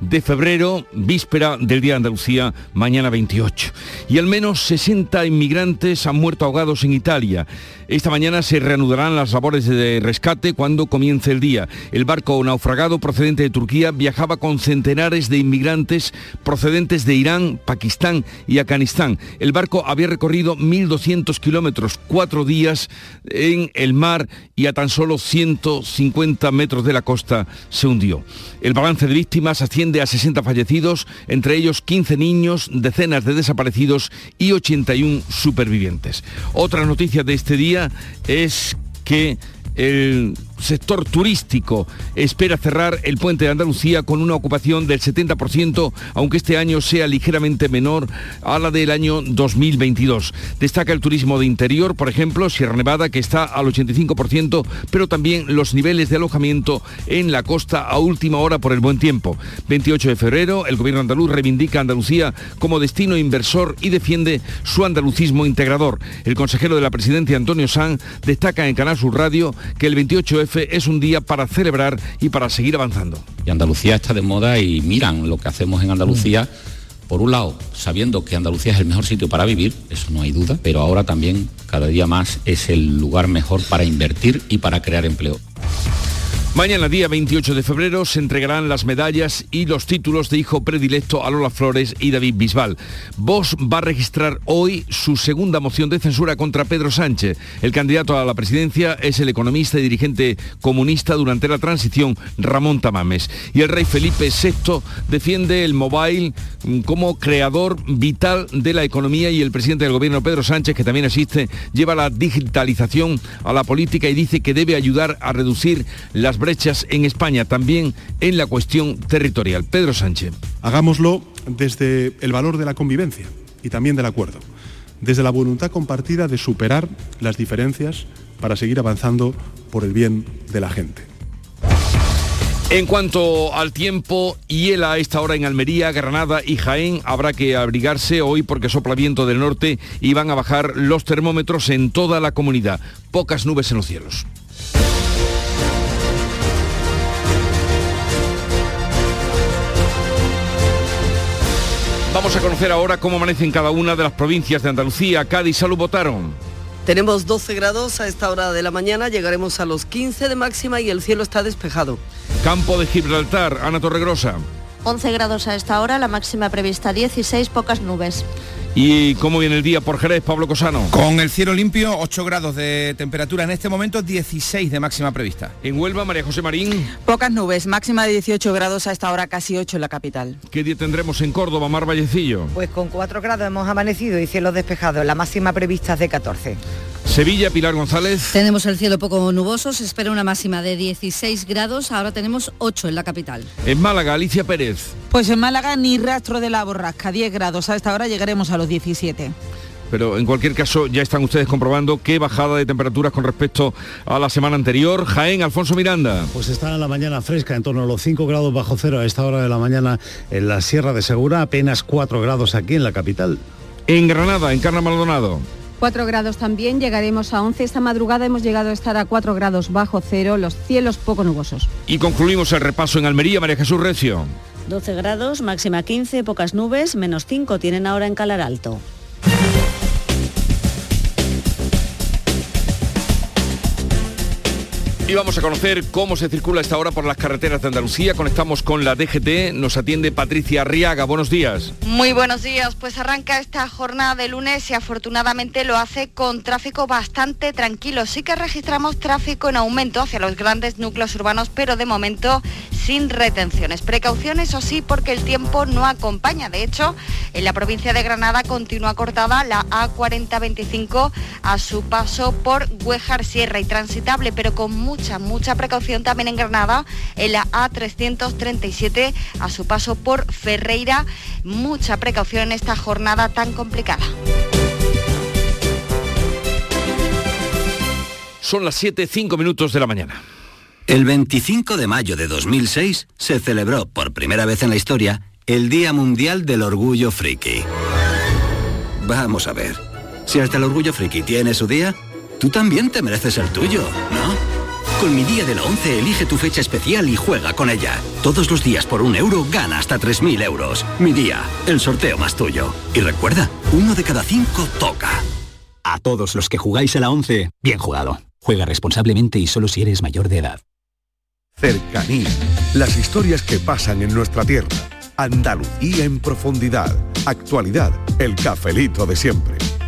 de febrero, víspera del Día de Andalucía, mañana 28. Y al menos 60 inmigrantes han muerto ahogados en Italia. Esta mañana se reanudarán las labores de rescate cuando comience el día. El barco naufragado procedente de Turquía viajaba con centenares de inmigrantes procedentes de Irán, Pakistán y Afganistán. El barco había recorrido 1.200 kilómetros, cuatro días en el mar y a tan solo 150 metros de la costa se hundió. El balance de víctimas asciende a 60 fallecidos, entre ellos 15 niños, decenas de desaparecidos y 81 supervivientes. Otra noticia de este día es que el sector turístico espera cerrar el puente de Andalucía con una ocupación del 70%, aunque este año sea ligeramente menor a la del año 2022. Destaca el turismo de interior, por ejemplo, Sierra Nevada, que está al 85%, pero también los niveles de alojamiento en la costa a última hora por el buen tiempo. 28 de febrero, el gobierno andaluz reivindica a Andalucía como destino inversor y defiende su andalucismo integrador. El consejero de la presidencia, Antonio Sanz, destaca en Canal Sur Radio que el 28 es un día para celebrar y para seguir avanzando. Y Andalucía está de moda y miran lo que hacemos en Andalucía. Por un lado, sabiendo que Andalucía es el mejor sitio para vivir, eso no hay duda, pero ahora también cada día más es el lugar mejor para invertir y para crear empleo. Mañana, día 28 de febrero, se entregarán las medallas y los títulos de hijo predilecto a Lola Flores y David Bisbal. Vox va a registrar hoy su segunda moción de censura contra Pedro Sánchez. El candidato a la presidencia es el economista y dirigente comunista durante la transición, Ramón Tamames. Y el rey Felipe VI defiende el mobile como creador vital de la economía y el presidente del gobierno, Pedro Sánchez, que también asiste, lleva la digitalización a la política y dice que debe ayudar a reducir las brechas en España, también en la cuestión territorial. Pedro Sánchez. Hagámoslo desde el valor de la convivencia y también del acuerdo, desde la voluntad compartida de superar las diferencias para seguir avanzando por el bien de la gente. En cuanto al tiempo, hiela a esta hora en Almería, Granada y Jaén. Habrá que abrigarse hoy porque sopla viento del norte y van a bajar los termómetros en toda la comunidad. Pocas nubes en los cielos. Vamos a conocer ahora cómo amanece en cada una de las provincias de Andalucía. Cádiz, salud, votaron. Tenemos 12 grados a esta hora de la mañana, llegaremos a los 15 de máxima y el cielo está despejado. Campo de Gibraltar, Ana Torregrosa. 11 grados a esta hora, la máxima prevista 16, pocas nubes. ¿Y cómo viene el día por Jerez, Pablo Cosano? Con el cielo limpio, 8 grados de temperatura en este momento, 16 de máxima prevista. En Huelva, María José Marín. Pocas nubes, máxima de 18 grados a esta hora, casi 8 en la capital. ¿Qué día tendremos en Córdoba, Mar Vallecillo? Pues con 4 grados hemos amanecido y cielo despejado, la máxima prevista es de 14. Sevilla, Pilar González. Tenemos el cielo poco nuboso, se espera una máxima de 16 grados, ahora tenemos 8 en la capital. En Málaga, Alicia Pérez. Pues en Málaga ni rastro de la borrasca, 10 grados, a esta hora llegaremos a los 17 pero en cualquier caso ya están ustedes comprobando qué bajada de temperaturas con respecto a la semana anterior. Jaén, Alfonso Miranda. Pues está en la mañana fresca, en torno a los 5 grados bajo cero a esta hora de la mañana en la Sierra de Segura, apenas 4 grados aquí en la capital. En Granada, en Carna Maldonado. 4 grados también, llegaremos a 11. Esta madrugada hemos llegado a estar a 4 grados bajo cero, los cielos poco nubosos. Y concluimos el repaso en Almería, María Jesús Recio. 12 grados, máxima 15, pocas nubes, menos 5 tienen ahora en Calar Alto. Y vamos a conocer cómo se circula esta hora por las carreteras de Andalucía. Conectamos con la DGT. Nos atiende Patricia Arriaga. Buenos días. Muy buenos días. Pues arranca esta jornada de lunes y afortunadamente lo hace con tráfico bastante tranquilo. Sí que registramos tráfico en aumento hacia los grandes núcleos urbanos, pero de momento sin retenciones. Precauciones, o sí, porque el tiempo no acompaña. De hecho, en la provincia de Granada continúa cortada la A4025 a su paso por Huejar Sierra y transitable, pero con mucho mucha, mucha precaución también en Granada, en la A337 a su paso por Ferreira. Mucha precaución en esta jornada tan complicada. Son las 7, 5 minutos de la mañana. El 25 de mayo de 2006 se celebró por primera vez en la historia el Día Mundial del Orgullo Friki. Vamos a ver, si hasta el Orgullo Friki tiene su día, tú también te mereces el tuyo, ¿no? Con mi día de la 11 elige tu fecha especial y juega con ella. Todos los días por un euro gana hasta 3.000 euros. Mi día, el sorteo más tuyo. Y recuerda, uno de cada cinco toca. A todos los que jugáis a la 11, bien jugado. Juega responsablemente y solo si eres mayor de edad. Cercanía. Las historias que pasan en nuestra tierra. Andalucía en profundidad. Actualidad. El cafelito de siempre.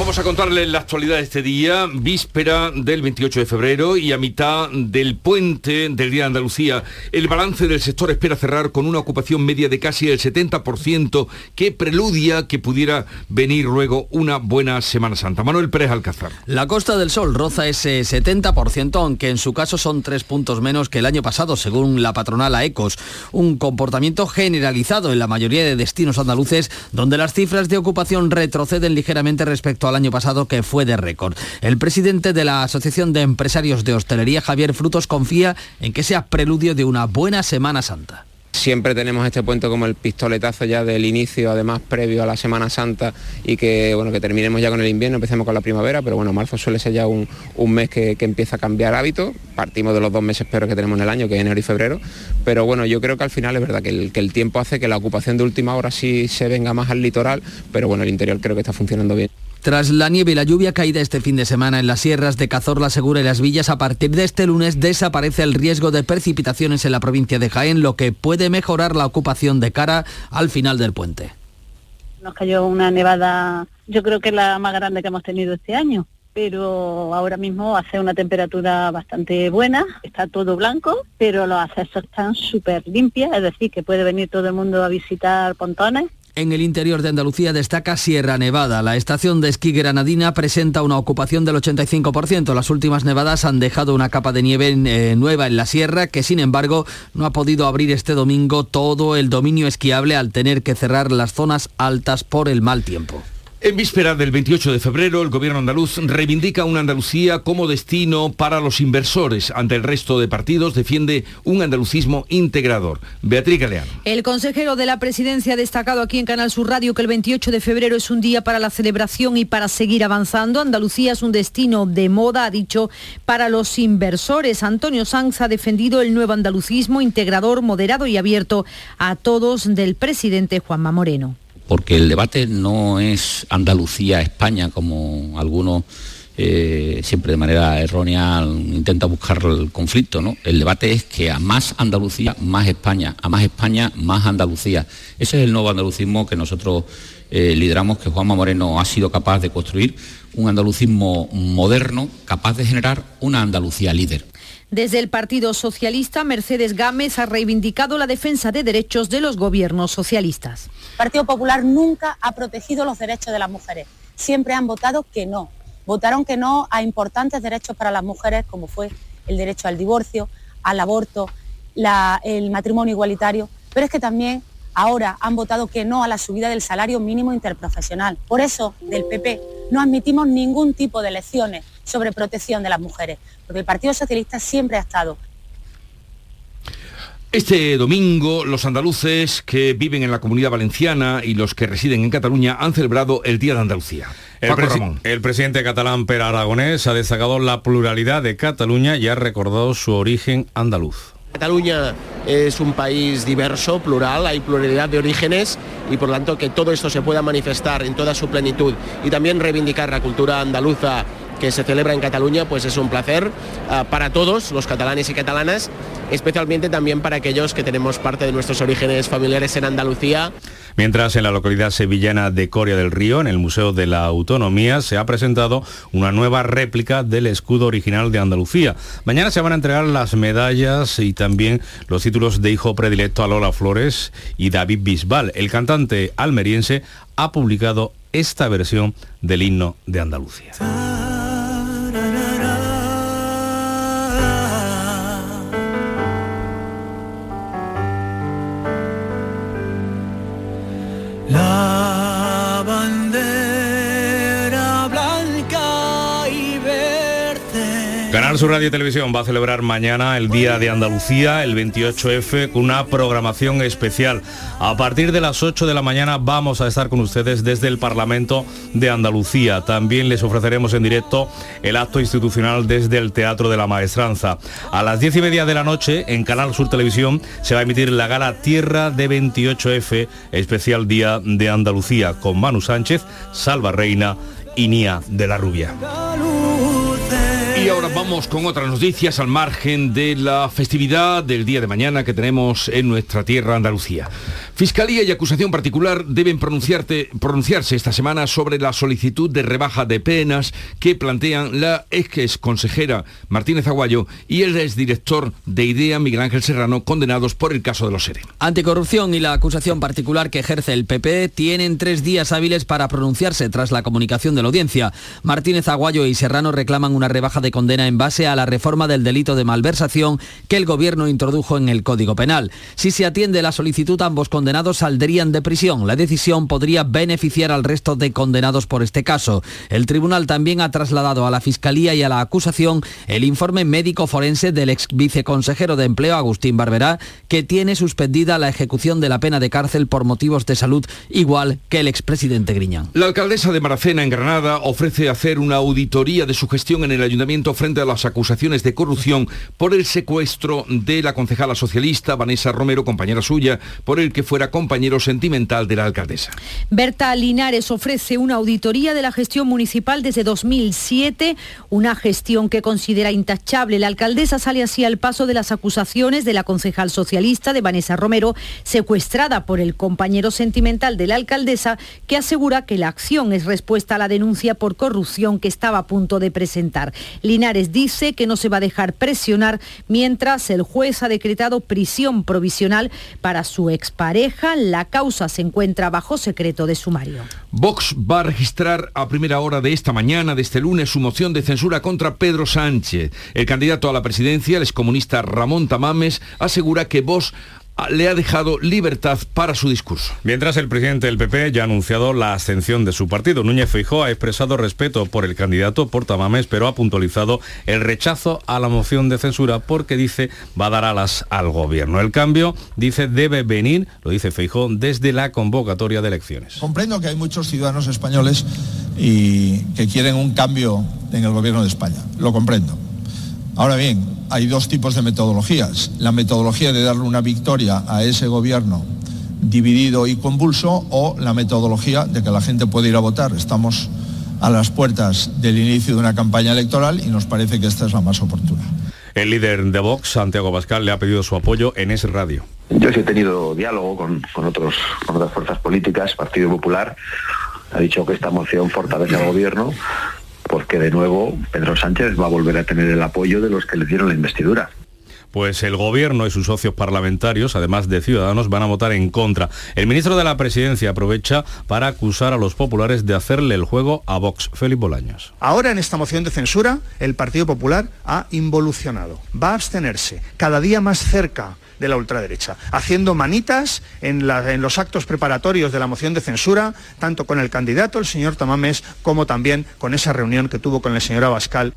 Vamos a contarles la actualidad de este día, víspera del 28 de febrero y a mitad del puente del Día de Andalucía. El balance del sector espera cerrar con una ocupación media de casi el 70% que preludia que pudiera venir luego una buena Semana Santa. Manuel Pérez Alcázar. La Costa del Sol roza ese 70%, aunque en su caso son tres puntos menos que el año pasado, según la patronal AECOS. Un comportamiento generalizado en la mayoría de destinos andaluces, donde las cifras de ocupación retroceden ligeramente respecto a al año pasado que fue de récord. El presidente de la Asociación de Empresarios de Hostelería, Javier Frutos, confía en que sea preludio de una buena Semana Santa. Siempre tenemos este puente como el pistoletazo ya del inicio, además previo a la Semana Santa y que bueno que terminemos ya con el invierno, empecemos con la primavera, pero bueno, marzo suele ser ya un, mes que, empieza a cambiar hábitos, partimos de los dos meses peores que tenemos en el año, que es enero y febrero, pero bueno, yo creo que al final es verdad que el, que el tiempo hace que la ocupación de última hora sí se venga más al litoral, pero bueno, el interior creo que está funcionando bien. Tras la nieve y la lluvia caída este fin de semana en las sierras de Cazorla, Segura y Las Villas, a partir de este lunes desaparece el riesgo de precipitaciones en la provincia de Jaén, lo que puede mejorar la ocupación de cara al final del puente. Nos cayó una nevada, yo creo que la más grande que hemos tenido este año, pero ahora mismo hace una temperatura bastante buena, está todo blanco, pero los accesos están súper limpios, es decir, que puede venir todo el mundo a visitar pontones en el interior de Andalucía destaca Sierra Nevada. La estación de esquí granadina presenta una ocupación del 85%. Las últimas nevadas han dejado una capa de nieve eh, nueva en la sierra que sin embargo no ha podido abrir este domingo todo el dominio esquiable al tener que cerrar las zonas altas por el mal tiempo. En víspera del 28 de febrero, el gobierno andaluz reivindica una Andalucía como destino para los inversores. Ante el resto de partidos defiende un andalucismo integrador. Beatriz Galeano. El consejero de la presidencia ha destacado aquí en Canal Sur Radio que el 28 de febrero es un día para la celebración y para seguir avanzando. Andalucía es un destino de moda, ha dicho, para los inversores. Antonio Sanz ha defendido el nuevo andalucismo integrador, moderado y abierto a todos del presidente Juanma Moreno porque el debate no es Andalucía-España, como algunos eh, siempre de manera errónea intenta buscar el conflicto. El debate es que a más Andalucía, más España, a más España, más Andalucía. Ese es el nuevo andalucismo que nosotros eh, lideramos, que Juanma Moreno ha sido capaz de construir, un andalucismo moderno, capaz de generar una Andalucía líder. Desde el Partido Socialista, Mercedes Gámez ha reivindicado la defensa de derechos de los gobiernos socialistas. El Partido Popular nunca ha protegido los derechos de las mujeres. Siempre han votado que no. Votaron que no a importantes derechos para las mujeres, como fue el derecho al divorcio, al aborto, el matrimonio igualitario, pero es que también ahora han votado que no a la subida del salario mínimo interprofesional. Por eso, del PP, no admitimos ningún tipo de lecciones sobre protección de las mujeres, porque el Partido Socialista siempre ha estado este domingo, los andaluces que viven en la comunidad valenciana y los que residen en Cataluña han celebrado el Día de Andalucía. El, el, presidente catalán Per Aragonés ha destacado la pluralidad de Cataluña y ha recordado su origen andaluz. Cataluña es un país diverso, plural, hay pluralidad de orígenes y por lo tanto que todo esto se pueda manifestar en toda su plenitud y también reivindicar la cultura andaluza que se celebra en Cataluña, pues es un placer ah, para todos los catalanes y catalanas, especialmente también para aquellos que tenemos parte de nuestros orígenes familiares en Andalucía. Mientras en la localidad sevillana de Coria del Río, en el Museo de la Autonomía, se ha presentado una nueva réplica del escudo original de Andalucía. Mañana se van a entregar las medallas y también los títulos de hijo predilecto a Lola Flores y David Bisbal. El cantante almeriense ha publicado esta versión del himno de Andalucía. Canal Sur Radio Televisión va a celebrar mañana el Día de Andalucía, el 28F, con una programación especial. A partir de las 8 de la mañana vamos a estar con ustedes desde el Parlamento de Andalucía. También les ofreceremos en directo el acto institucional desde el Teatro de la Maestranza. A las 10 y media de la noche, en Canal Sur Televisión, se va a emitir la gala Tierra de 28F, especial Día de Andalucía, con Manu Sánchez, Salva Reina y Nia de la Rubia. Y ahora vamos con otras noticias al margen de la festividad del día de mañana que tenemos en nuestra tierra Andalucía. Fiscalía y acusación particular deben pronunciarse esta semana sobre la solicitud de rebaja de penas que plantean la ex consejera Martínez Aguayo y el exdirector de IDEA Miguel Ángel Serrano condenados por el caso de los SERE. Anticorrupción y la acusación particular que ejerce el PP tienen tres días hábiles para pronunciarse tras la comunicación de la audiencia. Martínez Aguayo y Serrano reclaman una rebaja de condena en base a la reforma del delito de malversación que el gobierno introdujo en el Código Penal. Si se atiende la solicitud, ambos condenados saldrían de prisión. La decisión podría beneficiar al resto de condenados por este caso. El tribunal también ha trasladado a la Fiscalía y a la acusación el informe médico forense del ex viceconsejero de Empleo, Agustín Barberá, que tiene suspendida la ejecución de la pena de cárcel por motivos de salud, igual que el expresidente Griñán. La alcaldesa de Maracena, en Granada, ofrece hacer una auditoría de su gestión en el ayuntamiento frente a las acusaciones de corrupción por el secuestro de la concejala socialista Vanessa Romero, compañera suya, por el que fuera compañero sentimental de la alcaldesa. Berta Linares ofrece una auditoría de la gestión municipal desde 2007, una gestión que considera intachable. La alcaldesa sale así al paso de las acusaciones de la concejal socialista de Vanessa Romero, secuestrada por el compañero sentimental de la alcaldesa, que asegura que la acción es respuesta a la denuncia por corrupción que estaba a punto de presentar. Linares dice que no se va a dejar presionar mientras el juez ha decretado prisión provisional para su expareja. La causa se encuentra bajo secreto de sumario. Vox va a registrar a primera hora de esta mañana, de este lunes, su moción de censura contra Pedro Sánchez. El candidato a la presidencia, el excomunista Ramón Tamames, asegura que Vox le ha dejado libertad para su discurso. Mientras el presidente del PP ya ha anunciado la ascensión de su partido, Núñez Feijóo ha expresado respeto por el candidato Portamames, pero ha puntualizado el rechazo a la moción de censura porque dice va a dar alas al gobierno. El cambio, dice, debe venir, lo dice Feijóo, desde la convocatoria de elecciones. Comprendo que hay muchos ciudadanos españoles y que quieren un cambio en el gobierno de España. Lo comprendo. Ahora bien, hay dos tipos de metodologías. La metodología de darle una victoria a ese gobierno dividido y convulso o la metodología de que la gente puede ir a votar. Estamos a las puertas del inicio de una campaña electoral y nos parece que esta es la más oportuna. El líder de Vox, Santiago Pascal, le ha pedido su apoyo en ese radio. Yo sí he tenido diálogo con, con otros, con otras fuerzas políticas, Partido Popular ha dicho que esta moción fortalece al gobierno porque de nuevo Pedro Sánchez va a volver a tener el apoyo de los que le dieron la investidura. Pues el gobierno y sus socios parlamentarios, además de Ciudadanos, van a votar en contra. El ministro de la Presidencia aprovecha para acusar a los populares de hacerle el juego a Vox. Félix Bolaños. Ahora en esta moción de censura el Partido Popular ha involucionado, va a abstenerse cada día más cerca de la ultraderecha, haciendo manitas en, en los actos preparatorios de la moción de censura, tanto con el candidato, el señor Tamames, como también con esa reunión que tuvo con el señor Abascal.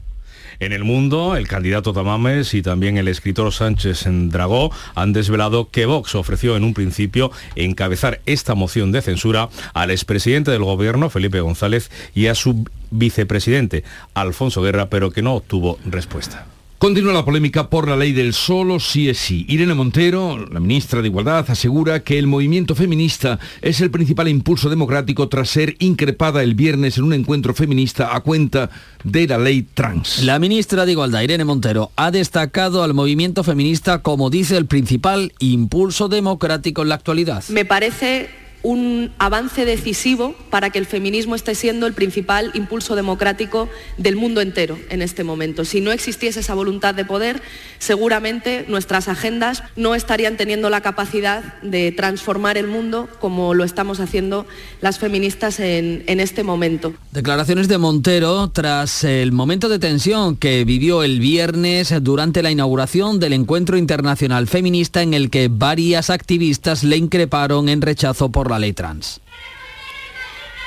En el mundo, el candidato Tamames y también el escritor Sánchez Dragó han desvelado que Vox ofreció en un principio encabezar esta moción de censura al expresidente del gobierno, Felipe González, y a su vicepresidente, Alfonso Guerra, pero que no obtuvo respuesta. Continúa la polémica por la ley del solo sí es sí. Irene Montero, la ministra de Igualdad, asegura que el movimiento feminista es el principal impulso democrático tras ser increpada el viernes en un encuentro feminista a cuenta de la ley trans. La ministra de Igualdad, Irene Montero, ha destacado al movimiento feminista como dice el principal impulso democrático en la actualidad. Me parece un avance decisivo para que el feminismo esté siendo el principal impulso democrático del mundo entero en este momento. Si no existiese esa voluntad de poder, seguramente nuestras agendas no estarían teniendo la capacidad de transformar el mundo como lo estamos haciendo las feministas en, en este momento. Declaraciones de Montero tras el momento de tensión que vivió el viernes durante la inauguración del Encuentro Internacional Feminista en el que varias activistas le increparon en rechazo por la ley trans.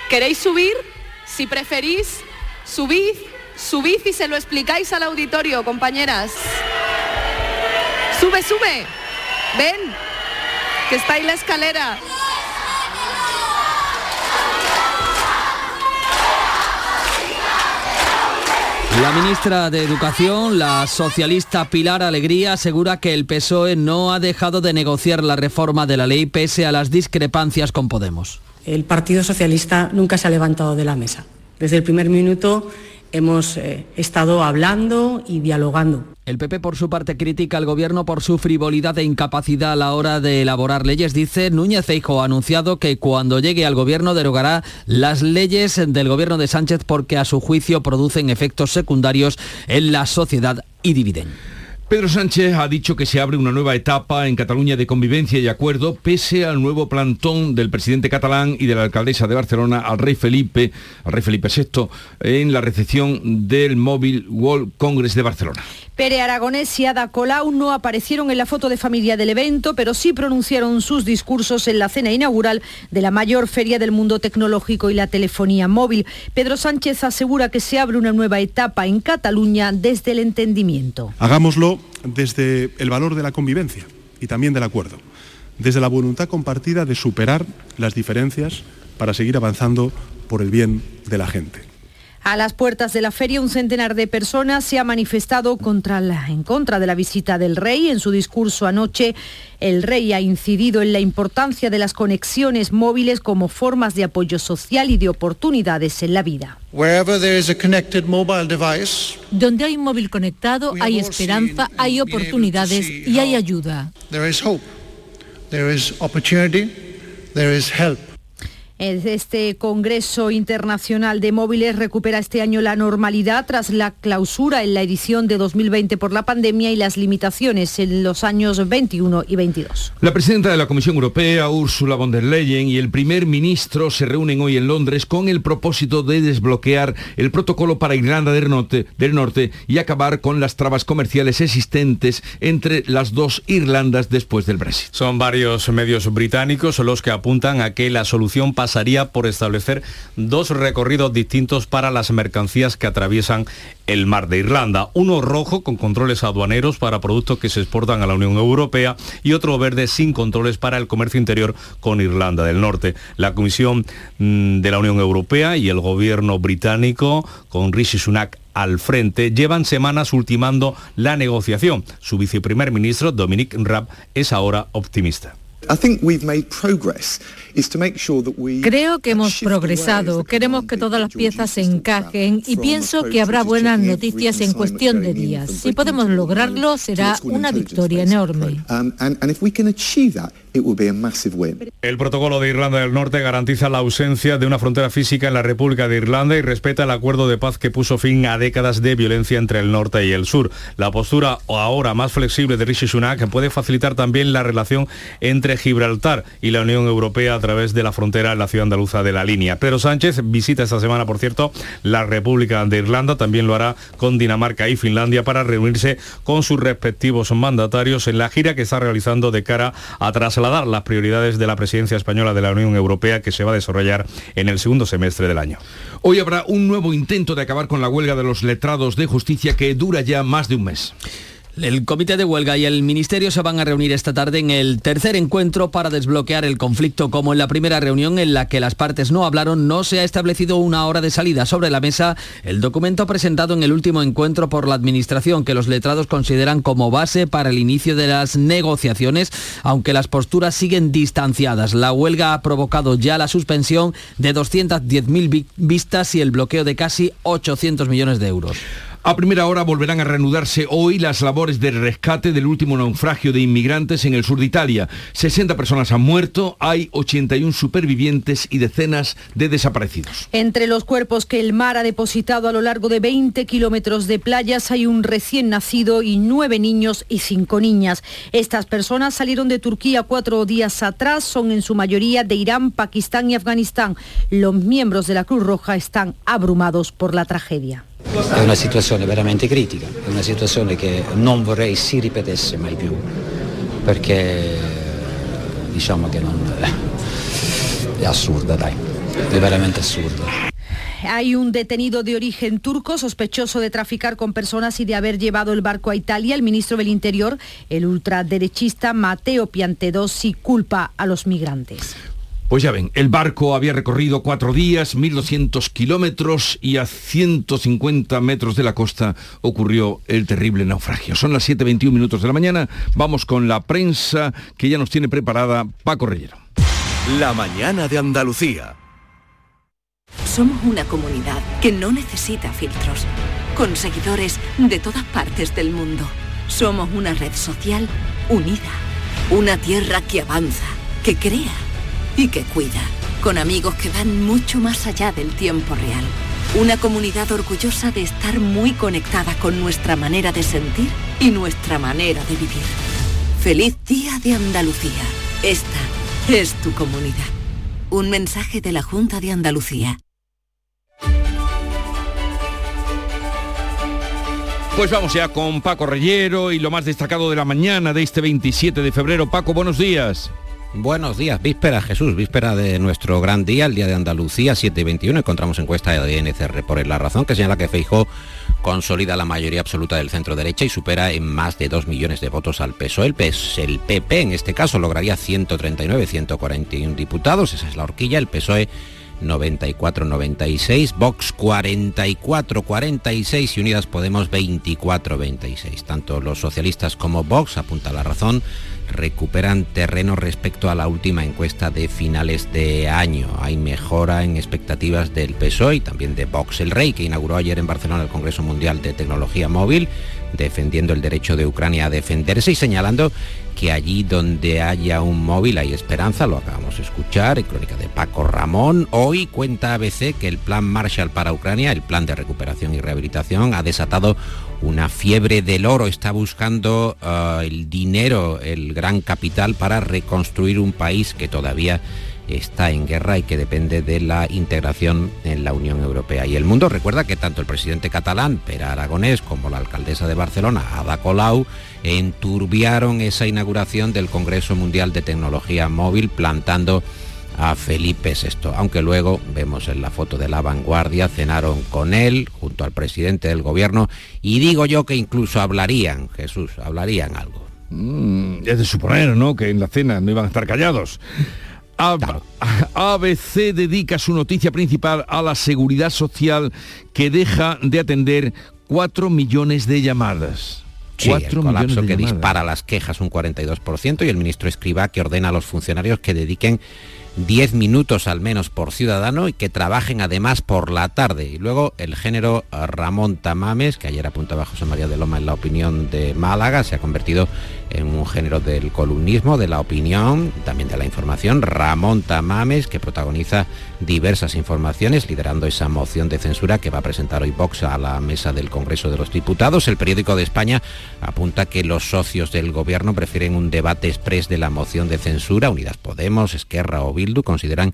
¿Queréis subir? Si preferís, subid, subid y se lo explicáis al auditorio, compañeras. Sube, sube. Ven, que está ahí la escalera. La ministra de Educación, la socialista Pilar Alegría, asegura que el PSOE no ha dejado de negociar la reforma de la ley pese a las discrepancias con Podemos. El Partido Socialista nunca se ha levantado de la mesa. Desde el primer minuto hemos eh, estado hablando y dialogando. El PP por su parte critica al gobierno por su frivolidad e incapacidad a la hora de elaborar leyes. Dice Núñez Feijo ha anunciado que cuando llegue al gobierno derogará las leyes del gobierno de Sánchez porque a su juicio producen efectos secundarios en la sociedad y dividen. Pedro Sánchez ha dicho que se abre una nueva etapa en Cataluña de convivencia y acuerdo pese al nuevo plantón del presidente catalán y de la alcaldesa de Barcelona al rey Felipe, al rey Felipe VI, en la recepción del Mobile World Congress de Barcelona. Pere Aragonés y Ada Colau no aparecieron en la foto de familia del evento, pero sí pronunciaron sus discursos en la cena inaugural de la mayor feria del mundo tecnológico y la telefonía móvil. Pedro Sánchez asegura que se abre una nueva etapa en Cataluña desde el entendimiento. Hagámoslo desde el valor de la convivencia y también del acuerdo, desde la voluntad compartida de superar las diferencias para seguir avanzando por el bien de la gente. A las puertas de la feria, un centenar de personas se ha manifestado en contra de la visita del rey. En su discurso anoche, el rey ha incidido en la importancia de las conexiones móviles como formas de apoyo social y de oportunidades en la vida. Donde hay un móvil conectado, hay esperanza, hay oportunidades y hay ayuda. Este Congreso Internacional de Móviles recupera este año la normalidad tras la clausura en la edición de 2020 por la pandemia y las limitaciones en los años 21 y 22. La presidenta de la Comisión Europea, Ursula von der Leyen, y el primer ministro se reúnen hoy en Londres con el propósito de desbloquear el protocolo para Irlanda del Norte, del Norte y acabar con las trabas comerciales existentes entre las dos Irlandas después del Brexit. Son varios medios británicos los que apuntan a que la solución para pasaría por establecer dos recorridos distintos para las mercancías que atraviesan el mar de Irlanda. Uno rojo con controles aduaneros para productos que se exportan a la Unión Europea y otro verde sin controles para el comercio interior con Irlanda del Norte. La Comisión mm, de la Unión Europea y el gobierno británico con Rishi Sunak al frente, llevan semanas ultimando la negociación. Su viceprimer ministro, Dominic Raab, es ahora optimista. Creo que hemos progresado, queremos que todas las piezas se encajen y pienso que habrá buenas noticias en cuestión de días. Si podemos lograrlo, será una victoria enorme. El protocolo de Irlanda del Norte garantiza la ausencia de una frontera física en la República de Irlanda y respeta el acuerdo de paz que puso fin a décadas de violencia entre el norte y el sur. La postura ahora más flexible de Rishi Sunak puede facilitar también la relación entre Gibraltar y la Unión Europea a través de la frontera en la ciudad andaluza de la línea. Pedro Sánchez visita esta semana, por cierto, la República de Irlanda, también lo hará con Dinamarca y Finlandia para reunirse con sus respectivos mandatarios en la gira que está realizando de cara a trasladar las prioridades de la presidencia española de la Unión Europea que se va a desarrollar en el segundo semestre del año. Hoy habrá un nuevo intento de acabar con la huelga de los letrados de justicia que dura ya más de un mes. El comité de huelga y el ministerio se van a reunir esta tarde en el tercer encuentro para desbloquear el conflicto. Como en la primera reunión en la que las partes no hablaron, no se ha establecido una hora de salida sobre la mesa el documento presentado en el último encuentro por la Administración que los letrados consideran como base para el inicio de las negociaciones, aunque las posturas siguen distanciadas. La huelga ha provocado ya la suspensión de 210.000 vistas y el bloqueo de casi 800 millones de euros. A primera hora volverán a reanudarse hoy las labores de rescate del último naufragio de inmigrantes en el sur de Italia. 60 personas han muerto, hay 81 supervivientes y decenas de desaparecidos. Entre los cuerpos que el mar ha depositado a lo largo de 20 kilómetros de playas hay un recién nacido y nueve niños y cinco niñas. Estas personas salieron de Turquía cuatro días atrás, son en su mayoría de Irán, Pakistán y Afganistán. Los miembros de la Cruz Roja están abrumados por la tragedia. È una situazione veramente critica, è una situazione che non vorrei si ripetesse mai più, perché diciamo che non, è assurda, dai, è veramente assurda. Hay un detenido de origen turco sospechoso de traficar con personas y de haber llevado el barco a Italia. El ministro del Interior, el ultraderechista Matteo Piantedosi, culpa a los migrantes. Pues ya ven, el barco había recorrido cuatro días, 1.200 kilómetros y a 150 metros de la costa ocurrió el terrible naufragio. Son las 7.21 minutos de la mañana. Vamos con la prensa que ya nos tiene preparada Paco Reyero. La mañana de Andalucía. Somos una comunidad que no necesita filtros, con seguidores de todas partes del mundo. Somos una red social unida, una tierra que avanza, que crea y que cuida, con amigos que van mucho más allá del tiempo real. Una comunidad orgullosa de estar muy conectada con nuestra manera de sentir y nuestra manera de vivir. Feliz Día de Andalucía. Esta es tu comunidad. Un mensaje de la Junta de Andalucía. Pues vamos ya con Paco Reyero y lo más destacado de la mañana de este 27 de febrero. Paco, buenos días. Buenos días, víspera Jesús, víspera de nuestro gran día, el Día de Andalucía, 7 y 21. Encontramos encuesta de NCR por la razón que señala que Feijó consolida la mayoría absoluta del centro derecha y supera en más de 2 millones de votos al PSOE. El, el PP en este caso lograría 139, 141 diputados, esa es la horquilla, el PSOE 94-96, Vox 44-46 y Unidas Podemos 24-26. Tanto los socialistas como Vox, apunta la razón, recuperan terreno respecto a la última encuesta de finales de año. Hay mejora en expectativas del PSOE y también de Vox el Rey, que inauguró ayer en Barcelona el Congreso Mundial de Tecnología Móvil, defendiendo el derecho de Ucrania a defenderse y señalando que allí donde haya un móvil hay esperanza, lo acabamos de escuchar, en crónica de Paco Ramón. Hoy cuenta ABC que el plan Marshall para Ucrania, el plan de recuperación y rehabilitación, ha desatado una fiebre del oro, está buscando uh, el dinero, el gran capital para reconstruir un país que todavía está en guerra y que depende de la integración en la Unión Europea. Y el mundo recuerda que tanto el presidente catalán, Pera Aragonés, como la alcaldesa de Barcelona, Ada Colau, enturbiaron esa inauguración del Congreso Mundial de Tecnología Móvil plantando a Felipe VI, aunque luego vemos en la foto de la vanguardia, cenaron con él junto al presidente del gobierno y digo yo que incluso hablarían, Jesús, hablarían algo. Mm, es de suponer, ¿no? Que en la cena no iban a estar callados. ABC dedica su noticia principal a la seguridad social que deja de atender 4 millones de llamadas. Sí, el colapso que dispara las quejas un 42% y el ministro Escriba que ordena a los funcionarios que dediquen 10 minutos al menos por ciudadano y que trabajen además por la tarde. Y luego el género Ramón Tamames, que ayer apuntaba José María de Loma en la opinión de Málaga, se ha convertido en un género del columnismo, de la opinión, también de la información. Ramón Tamames, que protagoniza diversas informaciones, liderando esa moción de censura que va a presentar hoy Vox a la mesa del Congreso de los Diputados. El periódico de España apunta que los socios del gobierno prefieren un debate express de la moción de censura. Unidas Podemos, Esquerra o Bildu consideran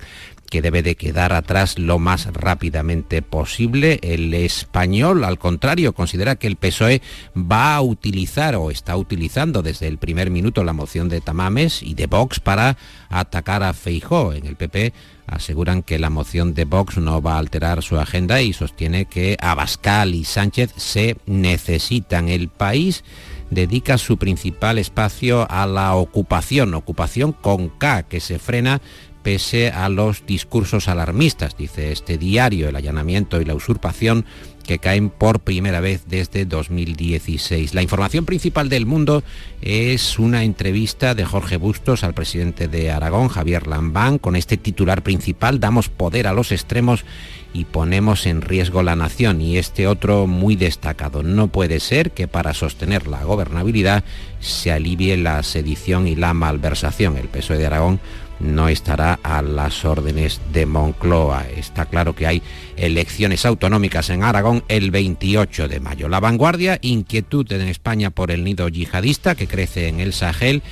que debe de quedar atrás lo más rápidamente posible. El español, al contrario, considera que el PSOE va a utilizar o está utilizando desde el primer minuto la moción de Tamames y de Vox para atacar a Feijó. En el PP aseguran que la moción de Vox no va a alterar su agenda y sostiene que Abascal y Sánchez se necesitan. El país dedica su principal espacio a la ocupación, ocupación con K, que se frena pese a los discursos alarmistas, dice este diario, el allanamiento y la usurpación que caen por primera vez desde 2016. La información principal del mundo es una entrevista de Jorge Bustos al presidente de Aragón, Javier Lambán, con este titular principal, damos poder a los extremos y ponemos en riesgo la nación. Y este otro muy destacado, no puede ser que para sostener la gobernabilidad se alivie la sedición y la malversación. El PSOE de Aragón no estará a las órdenes de Moncloa. Está claro que hay elecciones autonómicas en Aragón el 28 de mayo. La vanguardia, inquietud en España por el nido yihadista que crece en el Sahel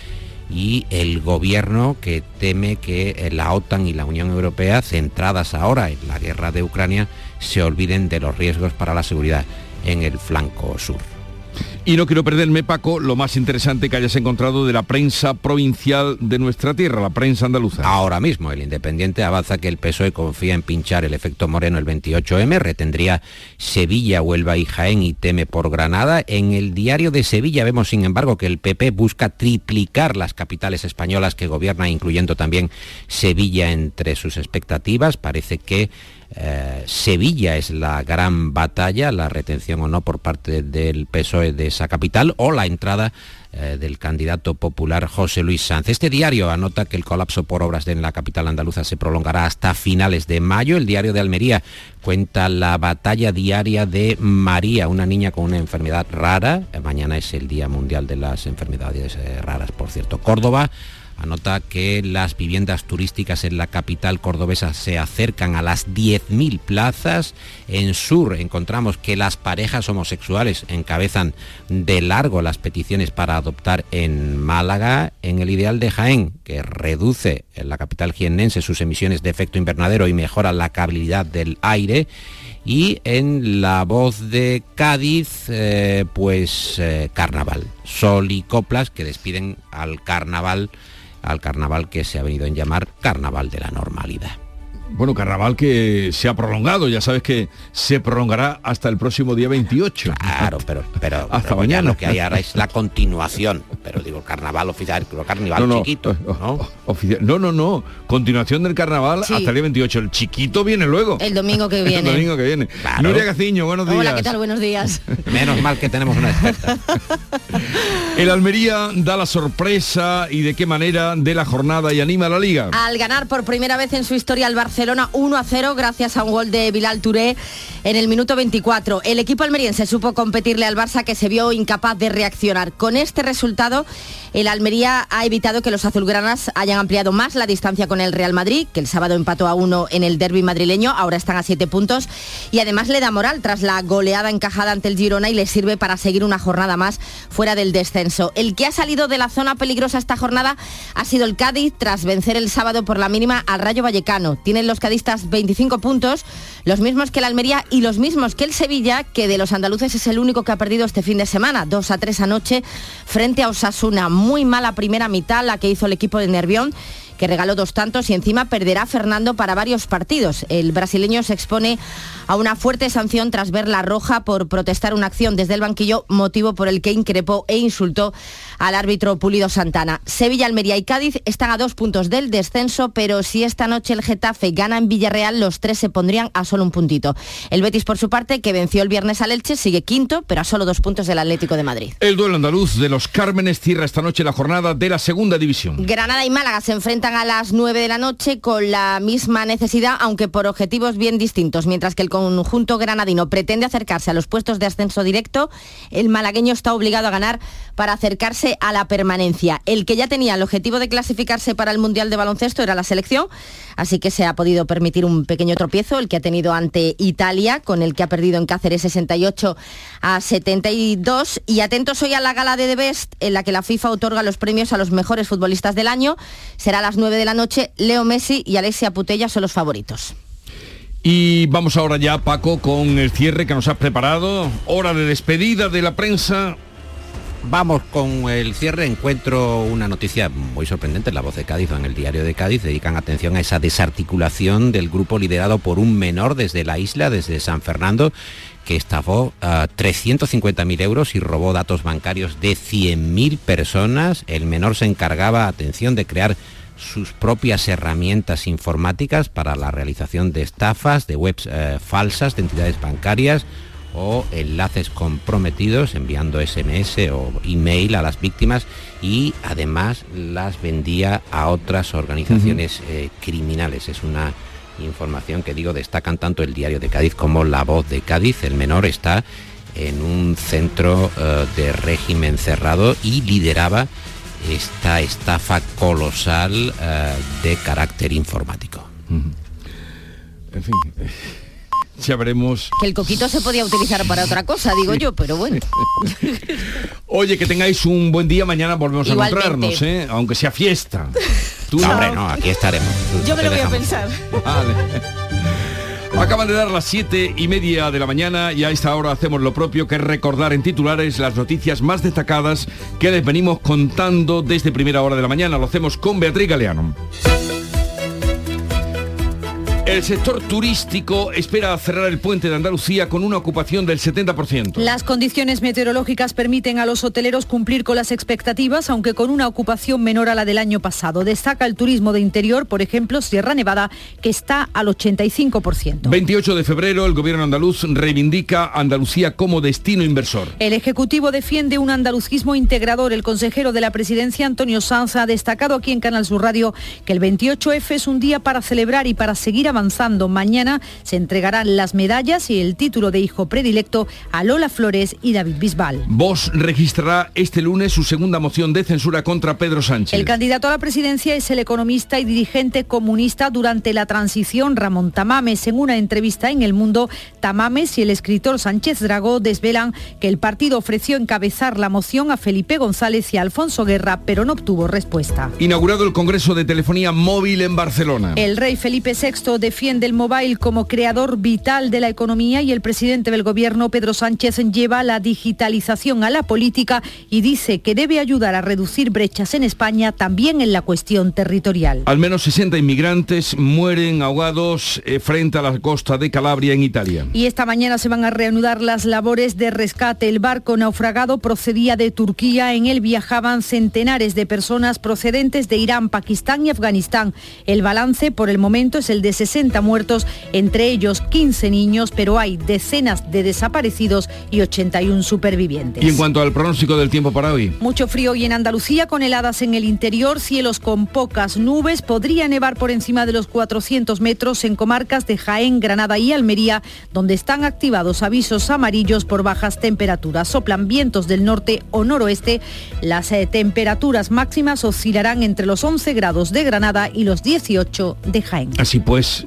y el gobierno que teme que la OTAN y la Unión Europea, centradas ahora en la guerra de Ucrania, se olviden de los riesgos para la seguridad en el flanco sur. Y no quiero perderme, Paco, lo más interesante que hayas encontrado de la prensa provincial de nuestra tierra, la prensa andaluza. Ahora mismo, el Independiente avanza que el PSOE confía en pinchar el efecto Moreno el 28M, retendría Sevilla, Huelva y Jaén y teme por Granada. En el diario de Sevilla vemos, sin embargo, que el PP busca triplicar las capitales españolas que gobierna, incluyendo también Sevilla entre sus expectativas. Parece que eh, Sevilla es la gran batalla, la retención o no por parte del PSOE de esa capital o la entrada eh, del candidato popular José Luis Sanz. Este diario anota que el colapso por obras en la capital andaluza se prolongará hasta finales de mayo. El diario de Almería cuenta la batalla diaria de María, una niña con una enfermedad rara. Eh, mañana es el Día Mundial de las Enfermedades Raras, por cierto. Córdoba Anota que las viviendas turísticas en la capital cordobesa se acercan a las 10.000 plazas. En Sur encontramos que las parejas homosexuales encabezan de largo las peticiones para adoptar en Málaga. En el ideal de Jaén, que reduce en la capital jiennense sus emisiones de efecto invernadero y mejora la calidad del aire. Y en la voz de Cádiz, eh, pues eh, carnaval. Sol y coplas que despiden al carnaval al carnaval que se ha venido en llamar Carnaval de la Normalidad. Bueno, carnaval que se ha prolongado, ya sabes que se prolongará hasta el próximo día 28. Claro, pero, pero hasta mañana. Lo que hay ahora es la continuación, pero digo, carnaval oficial, carnaval no, chiquito, ¿no? no, no, no, continuación del carnaval hasta el día 28. El chiquito viene luego. El domingo que viene. el domingo que viene. Nuria Gaciño, buenos días. Hola, ¿qué tal? Buenos días. Menos mal que tenemos una experta. el Almería da la sorpresa y de qué manera de la jornada y anima a la liga. Al ganar por primera vez en su historia el Barcelona Barcelona 1 a 0 gracias a un gol de Bilal Touré en el minuto 24. El equipo almeriense supo competirle al Barça que se vio incapaz de reaccionar. Con este resultado, el Almería ha evitado que los azulgranas hayan ampliado más la distancia con el Real Madrid, que el sábado empató a uno en el derby madrileño, ahora están a siete puntos, y además le da moral tras la goleada encajada ante el Girona y le sirve para seguir una jornada más fuera del descenso. El que ha salido de la zona peligrosa esta jornada ha sido el Cádiz tras vencer el sábado por la mínima al Rayo Vallecano. Tienen los cadistas 25 puntos, los mismos que el Almería y los mismos que el Sevilla, que de los andaluces es el único que ha perdido este fin de semana, 2 a 3 anoche frente a Osasuna. Muy mala primera mitad la que hizo el equipo de Nervión que regaló dos tantos y encima perderá Fernando para varios partidos. El brasileño se expone a una fuerte sanción tras ver la roja por protestar una acción desde el banquillo, motivo por el que increpó e insultó al árbitro Pulido Santana. Sevilla, Almería y Cádiz están a dos puntos del descenso, pero si esta noche el Getafe gana en Villarreal, los tres se pondrían a solo un puntito. El Betis, por su parte, que venció el viernes al Elche, sigue quinto, pero a solo dos puntos del Atlético de Madrid. El duelo andaluz de los Cármenes cierra esta noche la jornada de la segunda división. Granada y Málaga se enfrentan a las 9 de la noche con la misma necesidad, aunque por objetivos bien distintos. Mientras que el conjunto granadino pretende acercarse a los puestos de ascenso directo, el malagueño está obligado a ganar para acercarse a la permanencia. El que ya tenía el objetivo de clasificarse para el Mundial de Baloncesto era la selección, así que se ha podido permitir un pequeño tropiezo, el que ha tenido ante Italia, con el que ha perdido en Cáceres 68 a 72. Y atentos hoy a la gala de The Best, en la que la FIFA otorga los premios a los mejores futbolistas del año. Será a las 9 de la noche. Leo Messi y Alexia Putella son los favoritos. Y vamos ahora ya, Paco, con el cierre que nos has preparado. Hora de despedida de la prensa. Vamos con el cierre. Encuentro una noticia muy sorprendente en la voz de Cádiz o en el diario de Cádiz. Dedican atención a esa desarticulación del grupo liderado por un menor desde la isla, desde San Fernando, que estafó a 350.000 euros y robó datos bancarios de 100.000 personas. El menor se encargaba, atención, de crear sus propias herramientas informáticas para la realización de estafas, de webs eh, falsas, de entidades bancarias o enlaces comprometidos enviando SMS o email a las víctimas y además las vendía a otras organizaciones eh, criminales. Es una información que digo destacan tanto el diario de Cádiz como la voz de Cádiz. El menor está en un centro eh, de régimen cerrado y lideraba esta estafa colosal eh, de carácter informático. En fin, ya veremos. Que el coquito se podía utilizar para otra cosa, digo yo, pero bueno. Oye, que tengáis un buen día. Mañana volvemos a encontrarnos, ¿eh? aunque sea fiesta. Tú No, hombre, no, aquí estaremos. Yo me lo voy a pensar. Vale. Acaban de dar las siete y media de la mañana y a esta hora hacemos lo propio que recordar en titulares las noticias más destacadas que les venimos contando desde primera hora de la mañana. Lo hacemos con Beatriz Galeano. El sector turístico espera cerrar el puente de Andalucía con una ocupación del 70%. Las condiciones meteorológicas permiten a los hoteleros cumplir con las expectativas, aunque con una ocupación menor a la del año pasado. Destaca el turismo de interior, por ejemplo, Sierra Nevada, que está al 85%. 28 de febrero el gobierno andaluz reivindica a Andalucía como destino inversor. El Ejecutivo defiende un andalucismo integrador. El consejero de la presidencia, Antonio Sanz, ha destacado aquí en Canal Sur Radio que el 28F es un día para celebrar y para seguir avanzando. Mañana se entregarán las medallas y el título de hijo predilecto a Lola Flores y David Bisbal. Vox registrará este lunes su segunda moción de censura contra Pedro Sánchez. El candidato a la presidencia es el economista y dirigente comunista durante la transición Ramón Tamames. En una entrevista en El Mundo, Tamames y el escritor Sánchez Dragó desvelan que el partido ofreció encabezar la moción a Felipe González y a Alfonso Guerra, pero no obtuvo respuesta. Inaugurado el Congreso de Telefonía Móvil en Barcelona. El rey Felipe VI defiende el mobile como creador vital de la economía y el presidente del gobierno, Pedro Sánchez, lleva la digitalización a la política y dice que debe ayudar a reducir brechas en España también en la cuestión territorial. Al menos 60 inmigrantes mueren ahogados eh, frente a la costa de Calabria en Italia. Y esta mañana se van a reanudar las labores de rescate. El barco naufragado procedía de Turquía. En él viajaban centenares de personas procedentes de Irán, Pakistán y Afganistán. El balance por el momento es el de 60 muertos, entre ellos 15 niños, pero hay decenas de desaparecidos y 81 supervivientes. Y en cuanto al pronóstico del tiempo para hoy. Mucho frío hoy en Andalucía con heladas en el interior, cielos con pocas nubes, podría nevar por encima de los 400 metros en comarcas de Jaén, Granada y Almería, donde están activados avisos amarillos por bajas temperaturas. Soplan vientos del norte o noroeste. Las eh, temperaturas máximas oscilarán entre los 11 grados de Granada y los 18 de Jaén. Así pues,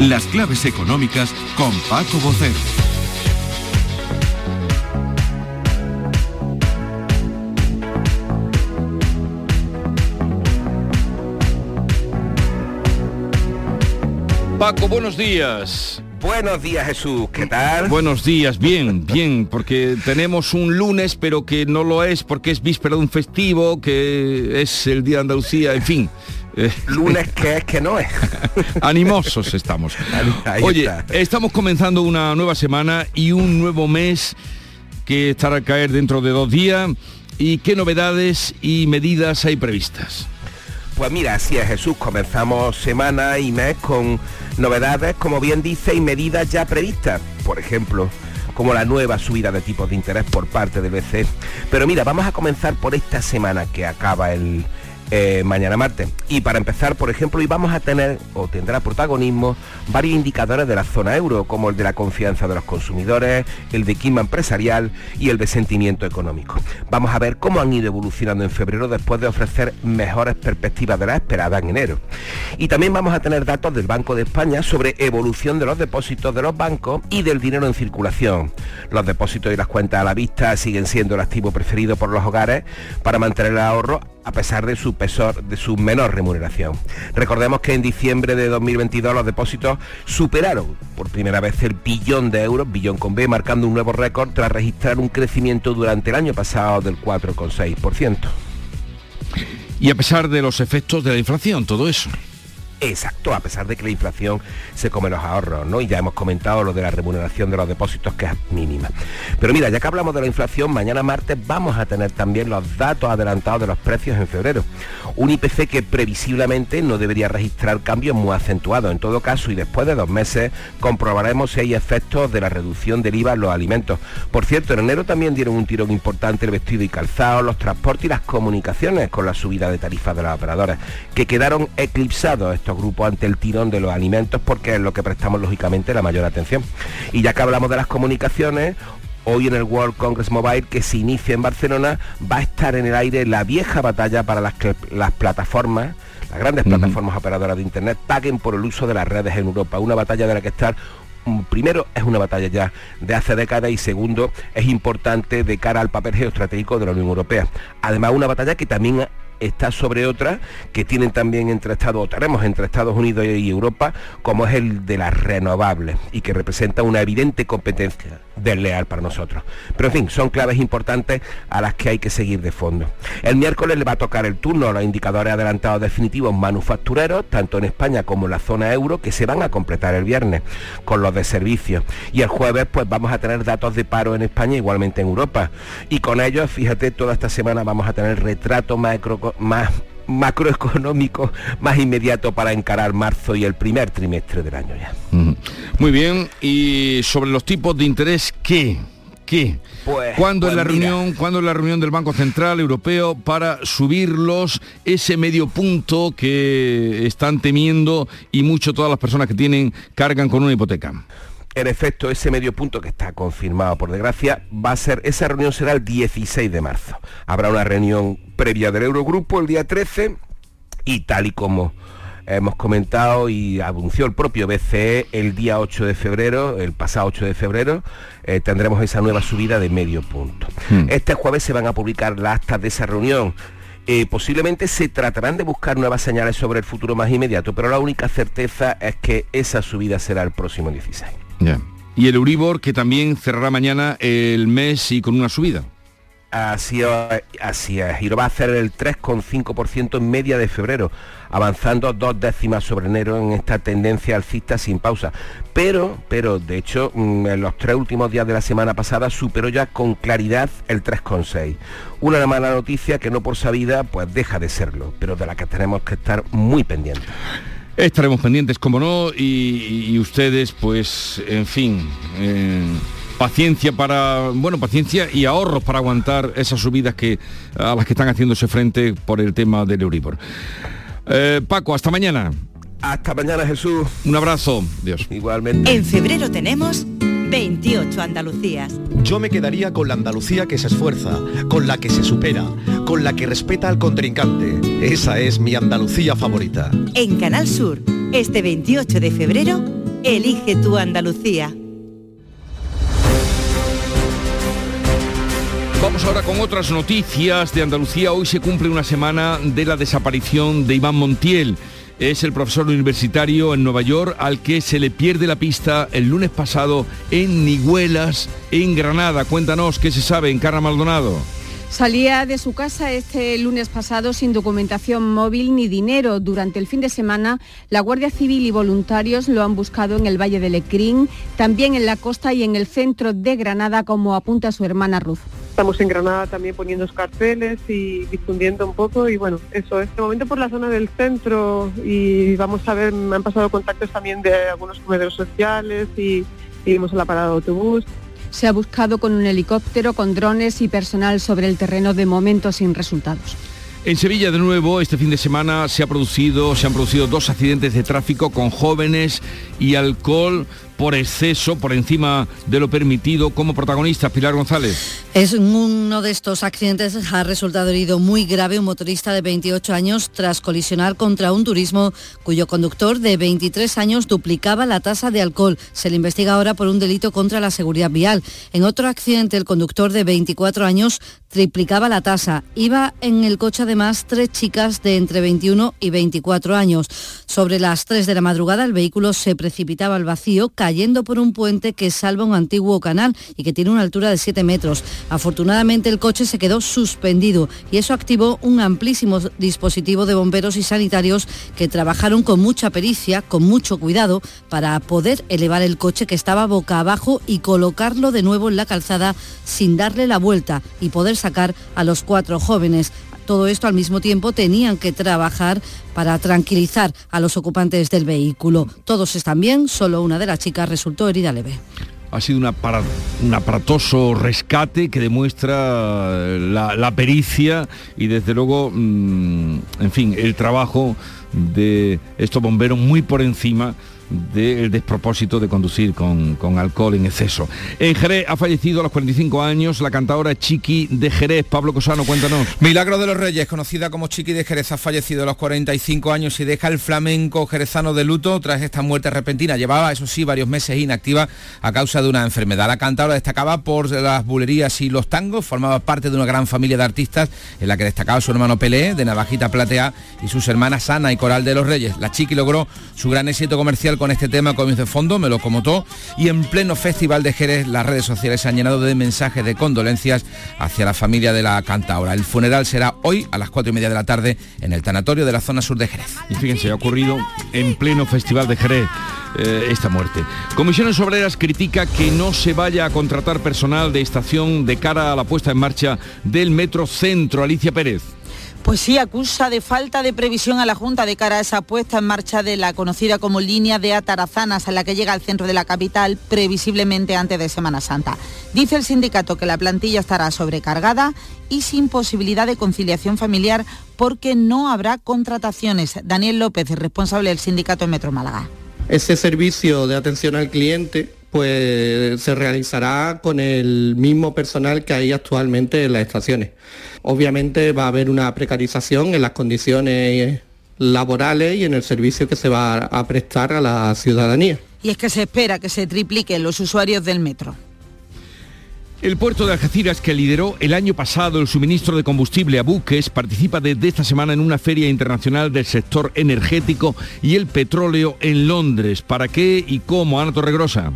Las claves económicas con Paco Bocero. Paco, buenos días. Buenos días Jesús, ¿qué tal? Buenos días, bien, bien, porque tenemos un lunes, pero que no lo es porque es víspera de un festivo, que es el Día de Andalucía, en fin. Lunes que es que no es. Animosos estamos. Ahí Oye, está. estamos comenzando una nueva semana y un nuevo mes que estará a caer dentro de dos días. ¿Y qué novedades y medidas hay previstas? Pues mira, así es Jesús, comenzamos semana y mes con novedades, como bien dice, y medidas ya previstas. Por ejemplo, como la nueva subida de tipos de interés por parte del BCE. Pero mira, vamos a comenzar por esta semana que acaba el eh, mañana martes. Y para empezar, por ejemplo, hoy vamos a tener o tendrá protagonismo varios indicadores de la zona euro, como el de la confianza de los consumidores, el de clima empresarial y el de sentimiento económico. Vamos a ver cómo han ido evolucionando en febrero después de ofrecer mejores perspectivas de las esperadas en enero. Y también vamos a tener datos del Banco de España sobre evolución de los depósitos de los bancos y del dinero en circulación. Los depósitos y las cuentas a la vista siguen siendo el activo preferido por los hogares para mantener el ahorro a pesar de su de su menor remuneración. Recordemos que en diciembre de 2022 los depósitos superaron por primera vez el billón de euros, billón con B, marcando un nuevo récord tras registrar un crecimiento durante el año pasado del 4,6%. Y a pesar de los efectos de la inflación, todo eso. Exacto, a pesar de que la inflación se come los ahorros, ¿no? Y ya hemos comentado lo de la remuneración de los depósitos que es mínima. Pero mira, ya que hablamos de la inflación, mañana martes vamos a tener también los datos adelantados de los precios en febrero. Un IPC que previsiblemente no debería registrar cambios muy acentuados. En todo caso, y después de dos meses, comprobaremos si hay efectos de la reducción del IVA en los alimentos. Por cierto, en enero también dieron un tirón importante el vestido y calzado, los transportes y las comunicaciones con la subida de tarifas de los operadores, que quedaron eclipsados estos grupos ante el tirón de los alimentos porque es lo que prestamos lógicamente la mayor atención. Y ya que hablamos de las comunicaciones, hoy en el World Congress Mobile que se inicia en Barcelona va a estar en el aire la vieja batalla para las, las plataformas las grandes plataformas operadoras de Internet paguen por el uso de las redes en Europa. Una batalla de la que estar mm, primero es una batalla ya de hace décadas y segundo es importante de cara al papel geoestratégico de la Unión Europea. Además una batalla que también está sobre otra que tienen también entre Estados, o tenemos entre Estados Unidos y Europa, como es el de las renovables y que representa una evidente competencia desleal para nosotros. Pero en fin, son claves importantes a las que hay que seguir de fondo. El miércoles le va a tocar el turno a los indicadores adelantados definitivos manufactureros, tanto en España como en la zona euro, que se van a completar el viernes con los de servicios. Y el jueves pues vamos a tener datos de paro en España, igualmente en Europa. Y con ellos, fíjate, toda esta semana vamos a tener retrato macro, más macroeconómico más inmediato para encarar marzo y el primer trimestre del año ya. Muy bien, y sobre los tipos de interés, ¿qué? ¿Qué? Pues, ¿Cuándo, pues es la mira. reunión, ¿Cuándo es la reunión del Banco Central Europeo para subirlos ese medio punto que están temiendo y mucho todas las personas que tienen cargan con una hipoteca? En efecto, ese medio punto que está confirmado por desgracia va a ser, esa reunión será el 16 de marzo. Habrá una reunión previa del Eurogrupo el día 13 y tal y como hemos comentado y anunció el propio BCE el día 8 de febrero, el pasado 8 de febrero, eh, tendremos esa nueva subida de medio punto. Este jueves se van a publicar las actas de esa reunión. Eh, posiblemente se tratarán de buscar nuevas señales sobre el futuro más inmediato, pero la única certeza es que esa subida será el próximo 16. Y el Euribor que también cerrará mañana el mes y con una subida. Así es, así es, y lo va a hacer el 3,5% en media de febrero, avanzando dos décimas sobre enero en esta tendencia alcista sin pausa. Pero, pero, de hecho, mm, en los tres últimos días de la semana pasada superó ya con claridad el 3,6. Una mala noticia que no por sabida, pues deja de serlo, pero de la que tenemos que estar muy pendientes. Estaremos pendientes, como no, y, y ustedes, pues, en fin, eh, paciencia para, bueno, paciencia y ahorros para aguantar esas subidas que a las que están haciéndose frente por el tema del Euribor. Eh, Paco, hasta mañana. Hasta mañana, Jesús. Un abrazo. Dios. Igualmente. En febrero tenemos 28 Andalucías. Yo me quedaría con la Andalucía que se esfuerza, con la que se supera, con la que respeta al contrincante. Esa es mi Andalucía favorita. En Canal Sur, este 28 de febrero, elige tu Andalucía. Vamos ahora con otras noticias de Andalucía. Hoy se cumple una semana de la desaparición de Iván Montiel. Es el profesor universitario en Nueva York al que se le pierde la pista el lunes pasado en Niguelas, en Granada. Cuéntanos qué se sabe en Carra Maldonado. Salía de su casa este lunes pasado sin documentación móvil ni dinero. Durante el fin de semana, la Guardia Civil y voluntarios lo han buscado en el Valle de Lecrín, también en la costa y en el centro de Granada, como apunta su hermana Ruth. Estamos en Granada también poniendo carteles y difundiendo un poco y bueno, eso, este momento por la zona del centro y vamos a ver, me han pasado contactos también de algunos comedores sociales y, y vimos en la parada de autobús. Se ha buscado con un helicóptero, con drones y personal sobre el terreno de momento sin resultados. En Sevilla de nuevo, este fin de semana se ha producido, se han producido dos accidentes de tráfico con jóvenes y alcohol por exceso, por encima de lo permitido, como protagonista, Pilar González. Es uno de estos accidentes ha resultado herido muy grave un motorista de 28 años tras colisionar contra un turismo cuyo conductor de 23 años duplicaba la tasa de alcohol. Se le investiga ahora por un delito contra la seguridad vial. En otro accidente, el conductor de 24 años triplicaba la tasa. Iba en el coche además tres chicas de entre 21 y 24 años. Sobre las 3 de la madrugada el vehículo se precipitaba al vacío cayendo por un puente que salva un antiguo canal y que tiene una altura de 7 metros. Afortunadamente el coche se quedó suspendido y eso activó un amplísimo dispositivo de bomberos y sanitarios que trabajaron con mucha pericia, con mucho cuidado, para poder elevar el coche que estaba boca abajo y colocarlo de nuevo en la calzada sin darle la vuelta y poder sacar a los cuatro jóvenes. Todo esto al mismo tiempo tenían que trabajar para tranquilizar a los ocupantes del vehículo. Todos están bien, solo una de las chicas resultó herida leve ha sido un aparatoso rescate que demuestra la, pericia y desde luego, mm, en fin, el trabajo de estos bomberos muy por encima del despropósito de conducir con, alcohol en exceso. En Jerez ha fallecido a los 45 años la cantadora Chiqui de Jerez. Pablo Cosano, cuéntanos. Milagro de los Reyes, conocida como Chiqui de Jerez, ha fallecido a los 45 años y deja el flamenco jerezano de luto tras esta muerte repentina. Llevaba, eso sí, varios meses inactiva a causa de una enfermedad. La cantadora destacaba por las bulerías y los tangos, formaba parte de una gran familia de artistas en la que destacaba su hermano Pelé, de Navajita Platea, y sus hermanas Ana y Coral de los Reyes. La Chiqui logró su gran éxito comercial con este tema comienzo de fondo, me lo comotó, y en pleno Festival de Jerez las redes sociales se han llenado de mensajes de condolencias hacia la familia de la cantaora. El funeral será hoy a las cuatro y media de la tarde en el tanatorio de la zona sur de Jerez. Y fíjense, ha ocurrido en pleno Festival de Jerez. Eh, esta muerte. Comisiones Obreras critica que no se vaya a contratar personal de estación de cara a la puesta en marcha del Metro Centro. Alicia Pérez. Pues sí, acusa de falta de previsión a la Junta de cara a esa puesta en marcha de la conocida como línea de Atarazanas, a la que llega al centro de la capital previsiblemente antes de Semana Santa. Dice el sindicato que la plantilla estará sobrecargada y sin posibilidad de conciliación familiar porque no habrá contrataciones. Daniel López, responsable del sindicato en Metro Málaga. Ese servicio de atención al cliente pues se realizará con el mismo personal que hay actualmente en las estaciones. Obviamente va a haber una precarización en las condiciones laborales y en el servicio que se va a prestar a la ciudadanía. Y es que se espera que se tripliquen los usuarios del metro. El puerto de Algeciras, que lideró el año pasado el suministro de combustible a buques, participa desde esta semana en una feria internacional del sector energético y el petróleo en Londres. ¿Para qué y cómo, Ana Torregrosa?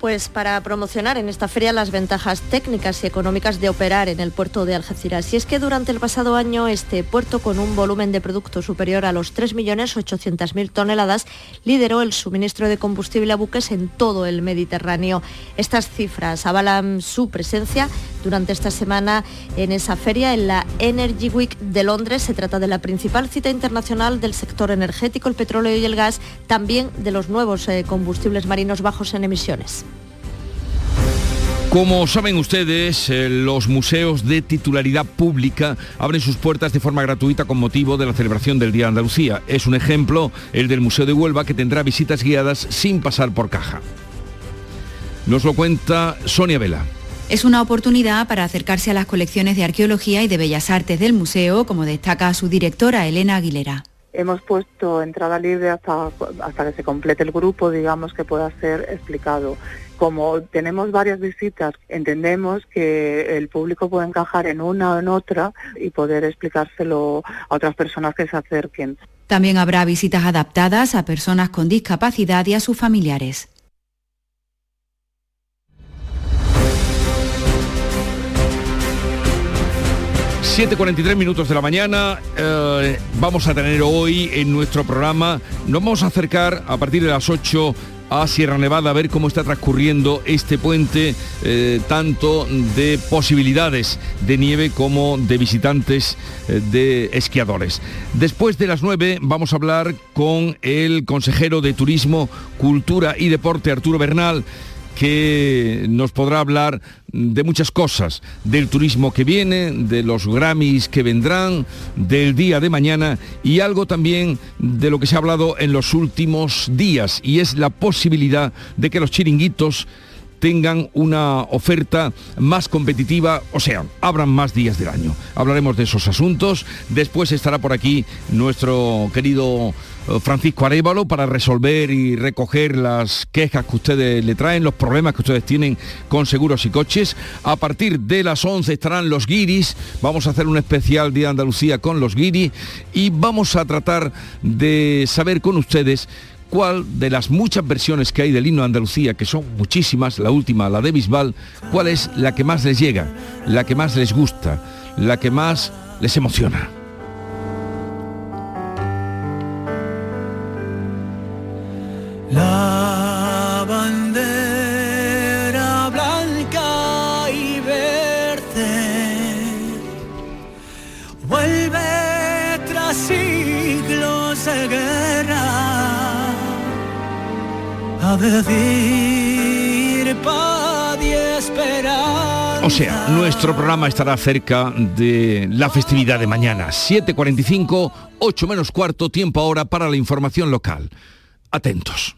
Pues para promocionar en esta feria las ventajas técnicas y económicas de operar en el puerto de Algeciras. Y es que durante el pasado año este puerto, con un volumen de producto superior a los 3.800.000 toneladas, lideró el suministro de combustible a buques en todo el Mediterráneo. Estas cifras avalan su presencia durante esta semana en esa feria, en la Energy Week de Londres. Se trata de la principal cita internacional del sector energético, el petróleo y el gas, también de los nuevos eh, combustibles marinos bajos en emisiones. Como saben ustedes, eh, los museos de titularidad pública abren sus puertas de forma gratuita con motivo de la celebración del Día de Andalucía. Es un ejemplo el del Museo de Huelva que tendrá visitas guiadas sin pasar por caja. Nos lo cuenta Sonia Vela. Es una oportunidad para acercarse a las colecciones de arqueología y de bellas artes del museo, como destaca su directora Elena Aguilera. Hemos puesto entrada libre hasta, hasta que se complete el grupo, digamos, que pueda ser explicado como tenemos varias visitas, entendemos que el público puede encajar en una o en otra y poder explicárselo a otras personas que se acerquen. También habrá visitas adaptadas a personas con discapacidad y a sus familiares. ...7.43 minutos de la mañana... Eh, ...vamos a tener hoy en nuestro programa... ...nos vamos a acercar a partir de las 8 a Sierra Nevada a ver cómo está transcurriendo este puente, eh, tanto de posibilidades de nieve como de visitantes eh, de esquiadores. Después de las 9 vamos a hablar con el consejero de Turismo, Cultura y Deporte, Arturo Bernal que nos podrá hablar de muchas cosas, del turismo que viene, de los Grammys que vendrán, del día de mañana y algo también de lo que se ha hablado en los últimos días y es la posibilidad de que los chiringuitos tengan una oferta más competitiva, o sea, abran más días del año. Hablaremos de esos asuntos. Después estará por aquí nuestro querido Francisco Arevalo para resolver y recoger las quejas que ustedes le traen, los problemas que ustedes tienen con seguros y coches. A partir de las 11 estarán los guiris. Vamos a hacer un especial Día de Andalucía con los guiris y vamos a tratar de saber con ustedes cuál de las muchas versiones que hay del himno de Andalucía, que son muchísimas, la última, la de Bisbal, cuál es la que más les llega, la que más les gusta, la que más les emociona. La bandera blanca y verde vuelve tras siglos de guerra a decir paz y esperanza. O sea, nuestro programa estará cerca de la festividad de mañana, 7.45, 8 menos cuarto, tiempo ahora para la información local. Atentos.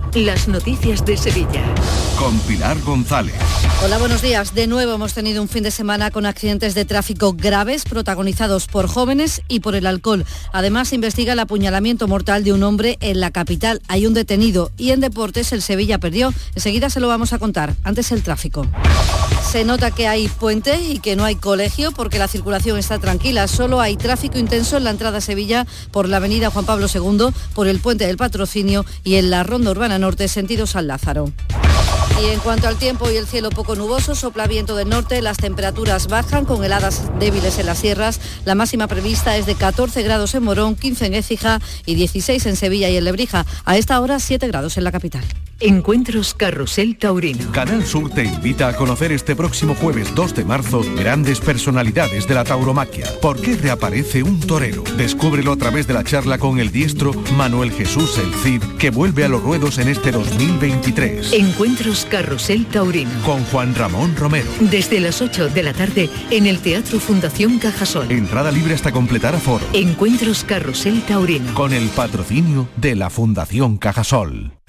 las noticias de Sevilla. Con Pilar González. Hola, buenos días. De nuevo hemos tenido un fin de semana con accidentes de tráfico graves protagonizados por jóvenes y por el alcohol. Además, se investiga el apuñalamiento mortal de un hombre en la capital. Hay un detenido y en deportes el Sevilla perdió. Enseguida se lo vamos a contar. Antes el tráfico. Se nota que hay puente y que no hay colegio porque la circulación está tranquila. Solo hay tráfico intenso en la entrada a Sevilla por la avenida Juan Pablo II, por el puente del Patrocinio y en la ronda urbana norte sentido San Lázaro. Y en cuanto al tiempo y el cielo poco nuboso, sopla viento del norte, las temperaturas bajan con heladas débiles en las sierras. La máxima prevista es de 14 grados en Morón, 15 en Écija y 16 en Sevilla y en Lebrija. A esta hora 7 grados en la capital. Encuentros Carrusel Taurino. Canal Sur te invita a conocer este próximo jueves 2 de marzo grandes personalidades de la tauromaquia. ¿Por qué reaparece un torero? Descúbrelo a través de la charla con el diestro Manuel Jesús El Cid, que vuelve a los ruedos en este 2023. Encuentros Carrusel Taurino. Con Juan Ramón Romero. Desde las 8 de la tarde en el Teatro Fundación Cajasol. Entrada libre hasta completar aforo. Encuentros Carrusel Taurino. Con el patrocinio de la Fundación Cajasol.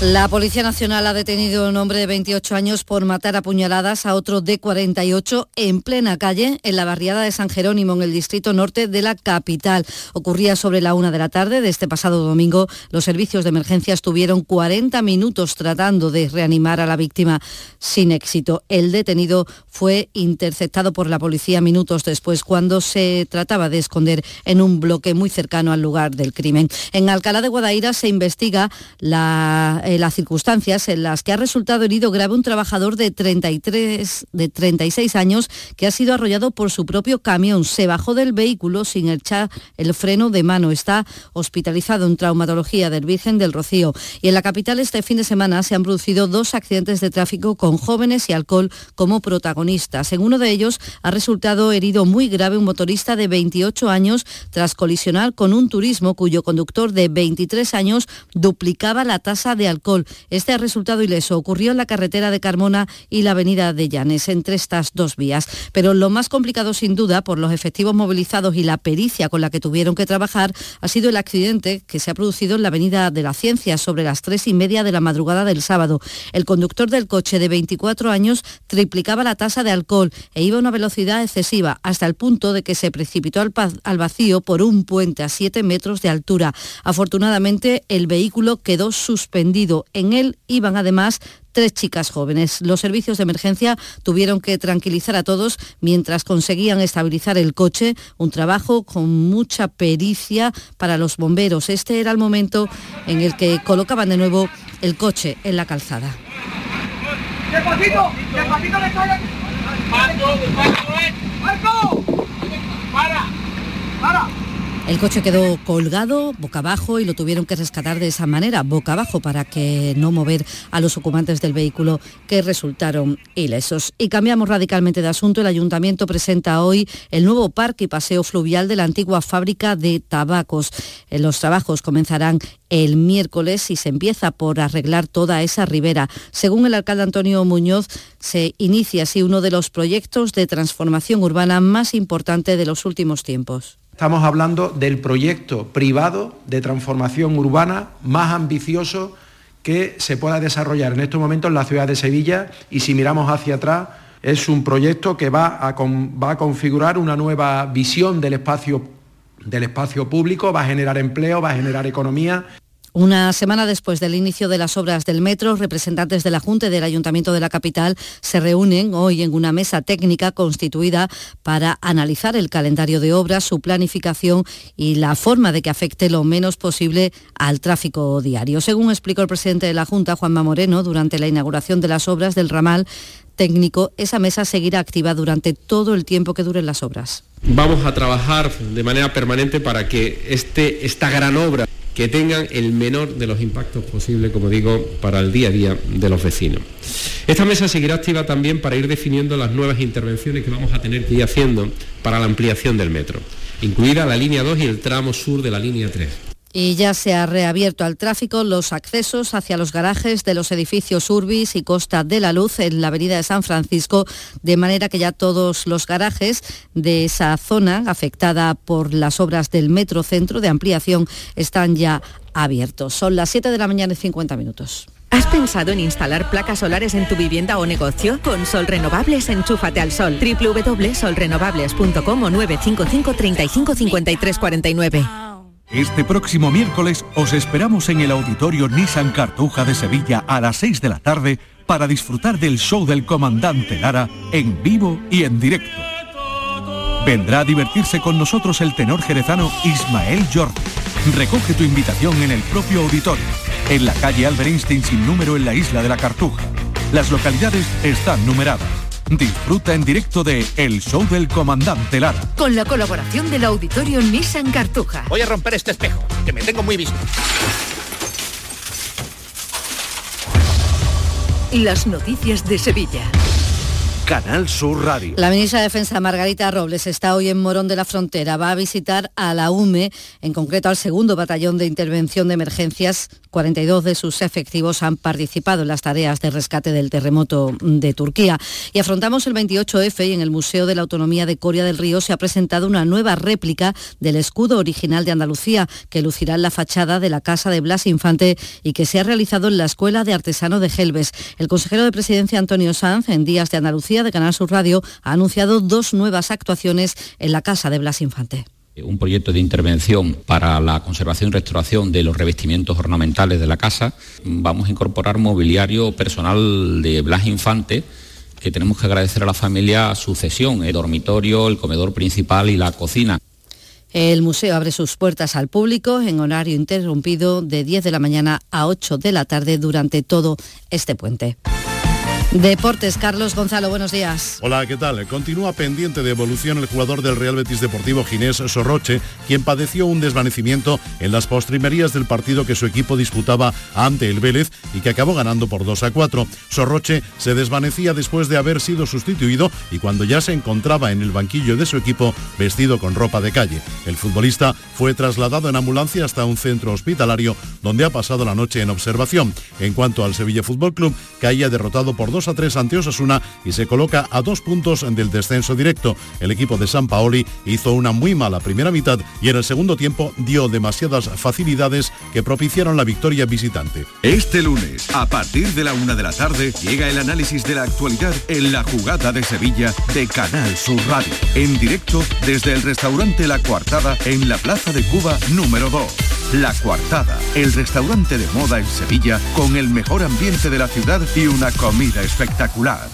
La Policía Nacional ha detenido a un hombre de 28 años por matar a puñaladas a otro de 48 en plena calle en la barriada de San Jerónimo, en el distrito norte de la capital. Ocurría sobre la una de la tarde de este pasado domingo. Los servicios de emergencia estuvieron 40 minutos tratando de reanimar a la víctima sin éxito. El detenido fue interceptado por la policía minutos después cuando se trataba de esconder en un bloque muy cercano al lugar del crimen. En Alcalá de Guadaira se investiga la eh, las circunstancias en las que ha resultado herido grave un trabajador de 33, de 36 años que ha sido arrollado por su propio camión. Se bajó del vehículo sin echar el freno de mano. Está hospitalizado en traumatología del Virgen del Rocío. Y en la capital este fin de semana se han producido dos accidentes de tráfico con jóvenes y alcohol como protagonistas. En uno de ellos ha resultado herido muy grave un motorista de 28 años tras colisionar con un turismo cuyo conductor de 23 años duplicaba la tasa de alcohol este ha resultado ileso. Ocurrió en la carretera de Carmona y la avenida de Llanes, entre estas dos vías. Pero lo más complicado, sin duda, por los efectivos movilizados y la pericia con la que tuvieron que trabajar, ha sido el accidente que se ha producido en la avenida de la Ciencia sobre las tres y media de la madrugada del sábado. El conductor del coche de 24 años triplicaba la tasa de alcohol e iba a una velocidad excesiva, hasta el punto de que se precipitó al, al vacío por un puente a 7 metros de altura. Afortunadamente, el vehículo quedó suspendido en él iban además tres chicas jóvenes. Los servicios de emergencia tuvieron que tranquilizar a todos mientras conseguían estabilizar el coche, un trabajo con mucha pericia para los bomberos. Este era el momento en el que colocaban de nuevo el coche en la calzada. ¡Marco! ¡Marco! ¡Para! ¡Para! El coche quedó colgado boca abajo y lo tuvieron que rescatar de esa manera, boca abajo, para que no mover a los ocupantes del vehículo que resultaron ilesos. Y cambiamos radicalmente de asunto. El ayuntamiento presenta hoy el nuevo parque y paseo fluvial de la antigua fábrica de tabacos. Eh, los trabajos comenzarán el miércoles y se empieza por arreglar toda esa ribera. Según el alcalde Antonio Muñoz, se inicia así uno de los proyectos de transformación urbana más importante de los últimos tiempos. Estamos hablando del proyecto privado de transformación urbana más ambicioso que se pueda desarrollar en estos momentos en la ciudad de Sevilla y si miramos hacia atrás es un proyecto que va a, va a configurar una nueva visión del espacio, del espacio público, va a generar empleo, va a generar economía. Una semana después del inicio de las obras del metro, representantes de la Junta y del Ayuntamiento de la capital se reúnen hoy en una mesa técnica constituida para analizar el calendario de obras, su planificación y la forma de que afecte lo menos posible al tráfico diario. Según explicó el presidente de la Junta, Juanma Moreno, durante la inauguración de las obras del ramal técnico, esa mesa seguirá activa durante todo el tiempo que duren las obras. Vamos a trabajar de manera permanente para que este, esta gran obra que tengan el menor de los impactos posibles, como digo, para el día a día de los vecinos. Esta mesa seguirá activa también para ir definiendo las nuevas intervenciones que vamos a tener que ir haciendo para la ampliación del metro, incluida la línea 2 y el tramo sur de la línea 3 y ya se ha reabierto al tráfico los accesos hacia los garajes de los edificios Urbis y Costa de la Luz en la avenida de San Francisco, de manera que ya todos los garajes de esa zona afectada por las obras del Metro Centro de ampliación están ya abiertos. Son las 7 de la mañana y 50 minutos. ¿Has pensado en instalar placas solares en tu vivienda o negocio? Con Sol Renovables, enchúfate al sol. www.solrenovables.com o 955 35 53 49. Este próximo miércoles os esperamos en el Auditorio Nissan Cartuja de Sevilla a las 6 de la tarde para disfrutar del show del comandante Lara en vivo y en directo. Vendrá a divertirse con nosotros el tenor jerezano Ismael Jordi. Recoge tu invitación en el propio auditorio, en la calle Albert Einstein sin número en la isla de la Cartuja. Las localidades están numeradas. Disfruta en directo de El Show del Comandante Lara. Con la colaboración del auditorio Nissan Cartuja. Voy a romper este espejo, que me tengo muy visto. Las noticias de Sevilla. Canal Sur Radio. La ministra de Defensa Margarita Robles está hoy en Morón de la Frontera. Va a visitar a la UME, en concreto al segundo batallón de intervención de emergencias. 42 de sus efectivos han participado en las tareas de rescate del terremoto de Turquía. Y afrontamos el 28F y en el Museo de la Autonomía de Coria del Río se ha presentado una nueva réplica del escudo original de Andalucía que lucirá en la fachada de la casa de Blas Infante y que se ha realizado en la Escuela de Artesano de Gelbes. El consejero de Presidencia Antonio Sanz en Días de Andalucía de Canal Sur Radio ha anunciado dos nuevas actuaciones en la casa de Blas Infante un proyecto de intervención para la conservación y restauración de los revestimientos ornamentales de la casa. Vamos a incorporar mobiliario personal de Blas Infante, que tenemos que agradecer a la familia su cesión, el dormitorio, el comedor principal y la cocina. El museo abre sus puertas al público en horario interrumpido de 10 de la mañana a 8 de la tarde durante todo este puente. Deportes, Carlos Gonzalo, buenos días. Hola, ¿qué tal? Continúa pendiente de evolución el jugador del Real Betis Deportivo Ginés Sorroche, quien padeció un desvanecimiento en las postrimerías del partido que su equipo disputaba ante el Vélez y que acabó ganando por 2 a 4. Sorroche se desvanecía después de haber sido sustituido y cuando ya se encontraba en el banquillo de su equipo vestido con ropa de calle. El futbolista fue trasladado en ambulancia hasta un centro hospitalario donde ha pasado la noche en observación. En cuanto al Sevilla Fútbol Club, caía derrotado por 2 a 3 ante Osasuna y se coloca a dos puntos del descenso directo. El equipo de San Paoli hizo una muy mala primera mitad y en el segundo tiempo dio demasiadas facilidades que propiciaron la victoria visitante. Este lunes, a partir de la una de la tarde, llega el análisis de la actualidad en la jugada de Sevilla de Canal Sur Radio. En directo desde el restaurante La Coartada en la Plaza de Cuba número 2. La Coartada, el restaurante de moda en Sevilla con el mejor ambiente de la ciudad y una comida espectacular.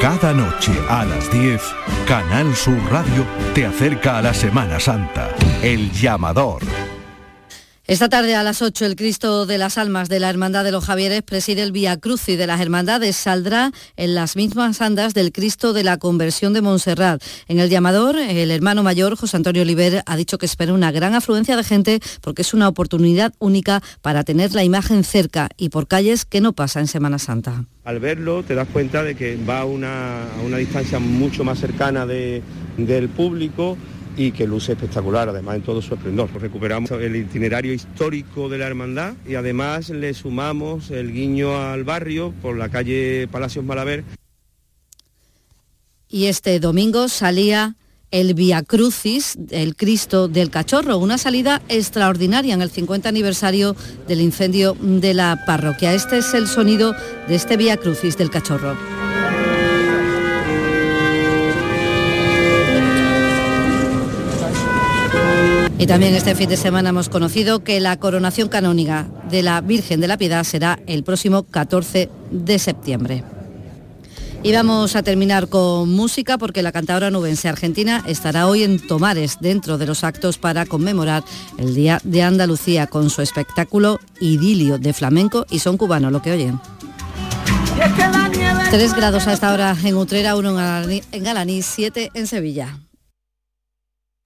Cada noche a las 10, Canal Sur Radio te acerca a la Semana Santa. El llamador Esta tarde a las 8 el Cristo de las Almas de la Hermandad de los Javieres preside el Vía Crucis de las Hermandades. Saldrá en las mismas andas del Cristo de la Conversión de Montserrat. En el llamador, el hermano mayor, José Antonio Oliver, ha dicho que espera una gran afluencia de gente porque es una oportunidad única para tener la imagen cerca y por calles que no pasa en Semana Santa. Al verlo te das cuenta de que va a una, a una distancia mucho más cercana de, del público y que luce espectacular, además en todo su esplendor. Recuperamos el itinerario histórico de la hermandad y además le sumamos el guiño al barrio por la calle Palacios Malaver. Y este domingo salía el Via Crucis, el Cristo del Cachorro, una salida extraordinaria en el 50 aniversario del incendio de la parroquia. Este es el sonido de este Via Crucis del Cachorro. Y también este fin de semana hemos conocido que la coronación canónica de la Virgen de la Piedad será el próximo 14 de septiembre. Y vamos a terminar con música porque la cantadora nubense argentina estará hoy en Tomares dentro de los actos para conmemorar el Día de Andalucía con su espectáculo Idilio de flamenco y son cubano, lo que oyen. Tres grados a esta hora en Utrera, uno en Galaní, siete en Sevilla.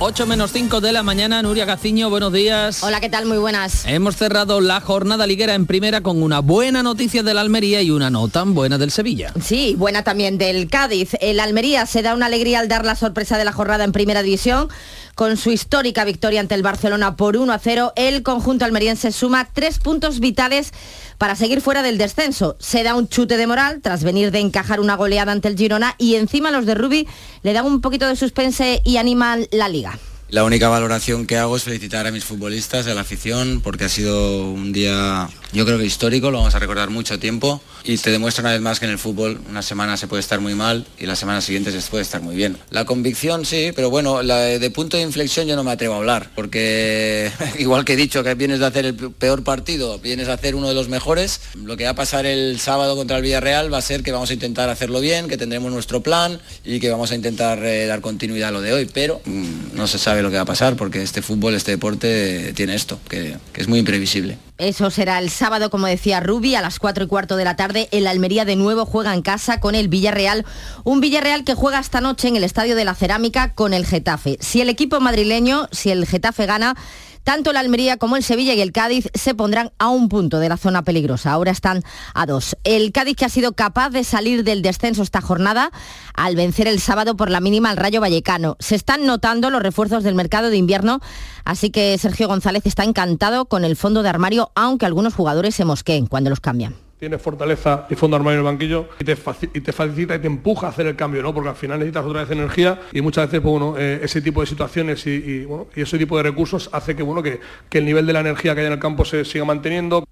8 menos 5 de la mañana, Nuria Gaciño, buenos días. Hola, ¿qué tal? Muy buenas. Hemos cerrado la jornada liguera en primera con una buena noticia del Almería y una no tan buena del Sevilla. Sí, buena también del Cádiz. El Almería se da una alegría al dar la sorpresa de la jornada en primera división. Con su histórica victoria ante el Barcelona por 1 a 0, el conjunto almeriense suma tres puntos vitales para seguir fuera del descenso. Se da un chute de moral tras venir de encajar una goleada ante el Girona y encima los de Rubi le dan un poquito de suspense y animan la liga. La única valoración que hago es felicitar a mis futbolistas, a la afición, porque ha sido un día, yo creo que histórico, lo vamos a recordar mucho tiempo y te demuestra una vez más que en el fútbol una semana se puede estar muy mal y la semana siguiente se puede estar muy bien. La convicción sí, pero bueno, de punto de inflexión yo no me atrevo a hablar, porque igual que he dicho que vienes de hacer el peor partido, vienes a hacer uno de los mejores, lo que va a pasar el sábado contra el Villarreal va a ser que vamos a intentar hacerlo bien, que tendremos nuestro plan y que vamos a intentar eh, dar continuidad a lo de hoy, pero mm, no se sabe lo que va a pasar porque este fútbol, este deporte tiene esto, que es muy imprevisible. Eso será el sábado, como decía Rubi, a las 4 y cuarto de la tarde. El Almería de nuevo juega en casa con el Villarreal. Un Villarreal que juega esta noche en el Estadio de la Cerámica con el Getafe. Si el equipo madrileño, si el Getafe gana, tanto el Almería como el Sevilla y el Cádiz se pondrán a un punto de la zona peligrosa. Ahora están a dos. El Cádiz que ha sido capaz de salir del descenso esta jornada al vencer el sábado por la mínima al Rayo Vallecano. Se están notando los refuerzos del mercado de invierno, así que Sergio González está encantado con el fondo de armario, aunque algunos jugadores se mosqueen cuando los cambian tienes fortaleza y fondo armario en el banquillo y te, y te, facilita y te empuja a hacer el cambio, ¿no? Porque al final necesitas otra vez energía y muchas veces, pues, bueno, eh, ese tipo de situaciones y, bueno, y, ese tipo de recursos hace que, bueno, que, que el nivel de la energía que hay en el campo se siga manteniendo.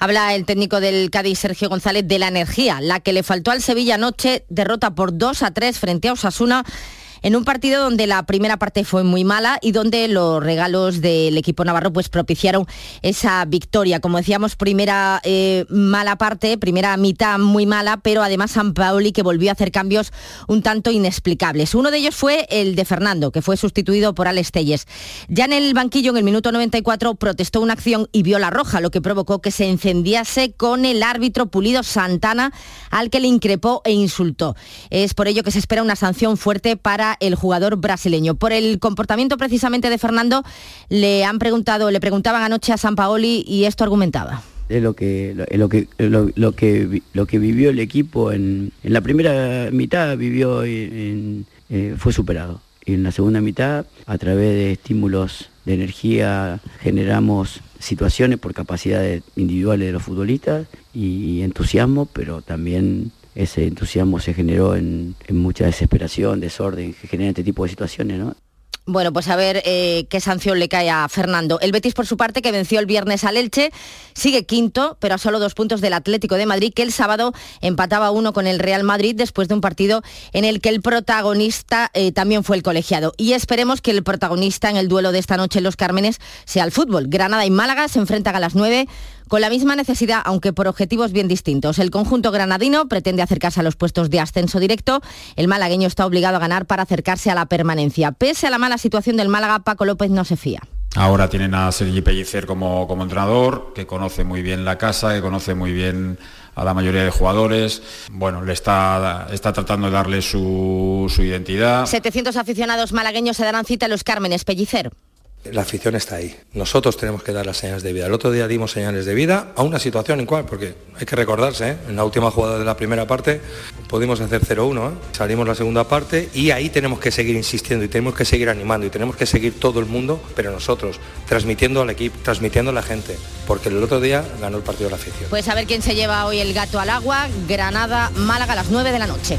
Habla el técnico del Cádiz, Sergio González, de la energía, la que le faltó al Sevilla anoche, derrota por 2 a 3 frente a Osasuna en un partido donde la primera parte fue muy mala y donde los regalos del equipo navarro pues propiciaron esa victoria. Como decíamos, primera eh, mala parte, primera mitad muy mala, pero además San Paoli que volvió a hacer cambios un tanto inexplicables. Uno de ellos fue el de Fernando, que fue sustituido por Alex Telles. Ya en el banquillo, en el minuto 94, protestó una acción y vio la roja, lo que provocó que se encendiase con el árbitro Pulido Santana, al que le increpó e insultó. Es por ello que se espera una sanción fuerte para el jugador brasileño. Por el comportamiento precisamente de Fernando, le han preguntado, le preguntaban anoche a San Paoli y esto argumentaba es lo que lo, que lo, que lo que vivió el equipo en, la primera mitad vivió eh, fue superado y en la segunda mitad a través de estímulos de energía generamos situaciones por capacidades individuales de los futbolistas y entusiasmo pero también ese entusiasmo se generó en, mucha desesperación, desorden que genera este tipo de situaciones, ¿no? Bueno, pues a ver eh, qué sanción le cae a Fernando. El Betis, por su parte, que venció el viernes al Elche, sigue quinto, pero a solo dos puntos del Atlético de Madrid, que el sábado empataba uno con el Real Madrid después de un partido en el que el protagonista eh, también fue el colegiado. Y esperemos que el protagonista en el duelo de esta noche en Los Cármenes sea el fútbol. Granada y Málaga se enfrentan a las nueve con la misma necesidad, aunque por objetivos bien distintos. El conjunto granadino pretende acercarse a los puestos de ascenso directo. El malagueño está obligado a ganar para acercarse a la permanencia. Pese a la mala situación del Málaga, Paco López no se fía. Ahora tienen a Sergi Pellicer como, como entrenador, que conoce muy bien la casa, que conoce muy bien a la mayoría de jugadores. Bueno, le está, está tratando de darle su, su identidad. 700 aficionados malagueños se darán cita a los Cármenes Pellicer la afición está ahí. Nosotros tenemos que dar las señales de vida. El otro día dimos señales de vida a una situación en cual, porque hay que recordarse, ¿eh? en la última jugada de la primera parte pudimos hacer 0-1, ¿eh? salimos la segunda parte y ahí tenemos que seguir insistiendo y tenemos que seguir animando y tenemos que seguir todo el mundo, pero nosotros, transmitiendo al equipo, transmitiendo a la gente, porque el otro día ganó el partido de la afición. Pues a ver quién se lleva hoy el gato al agua, Granada, Málaga a las 9 de la noche.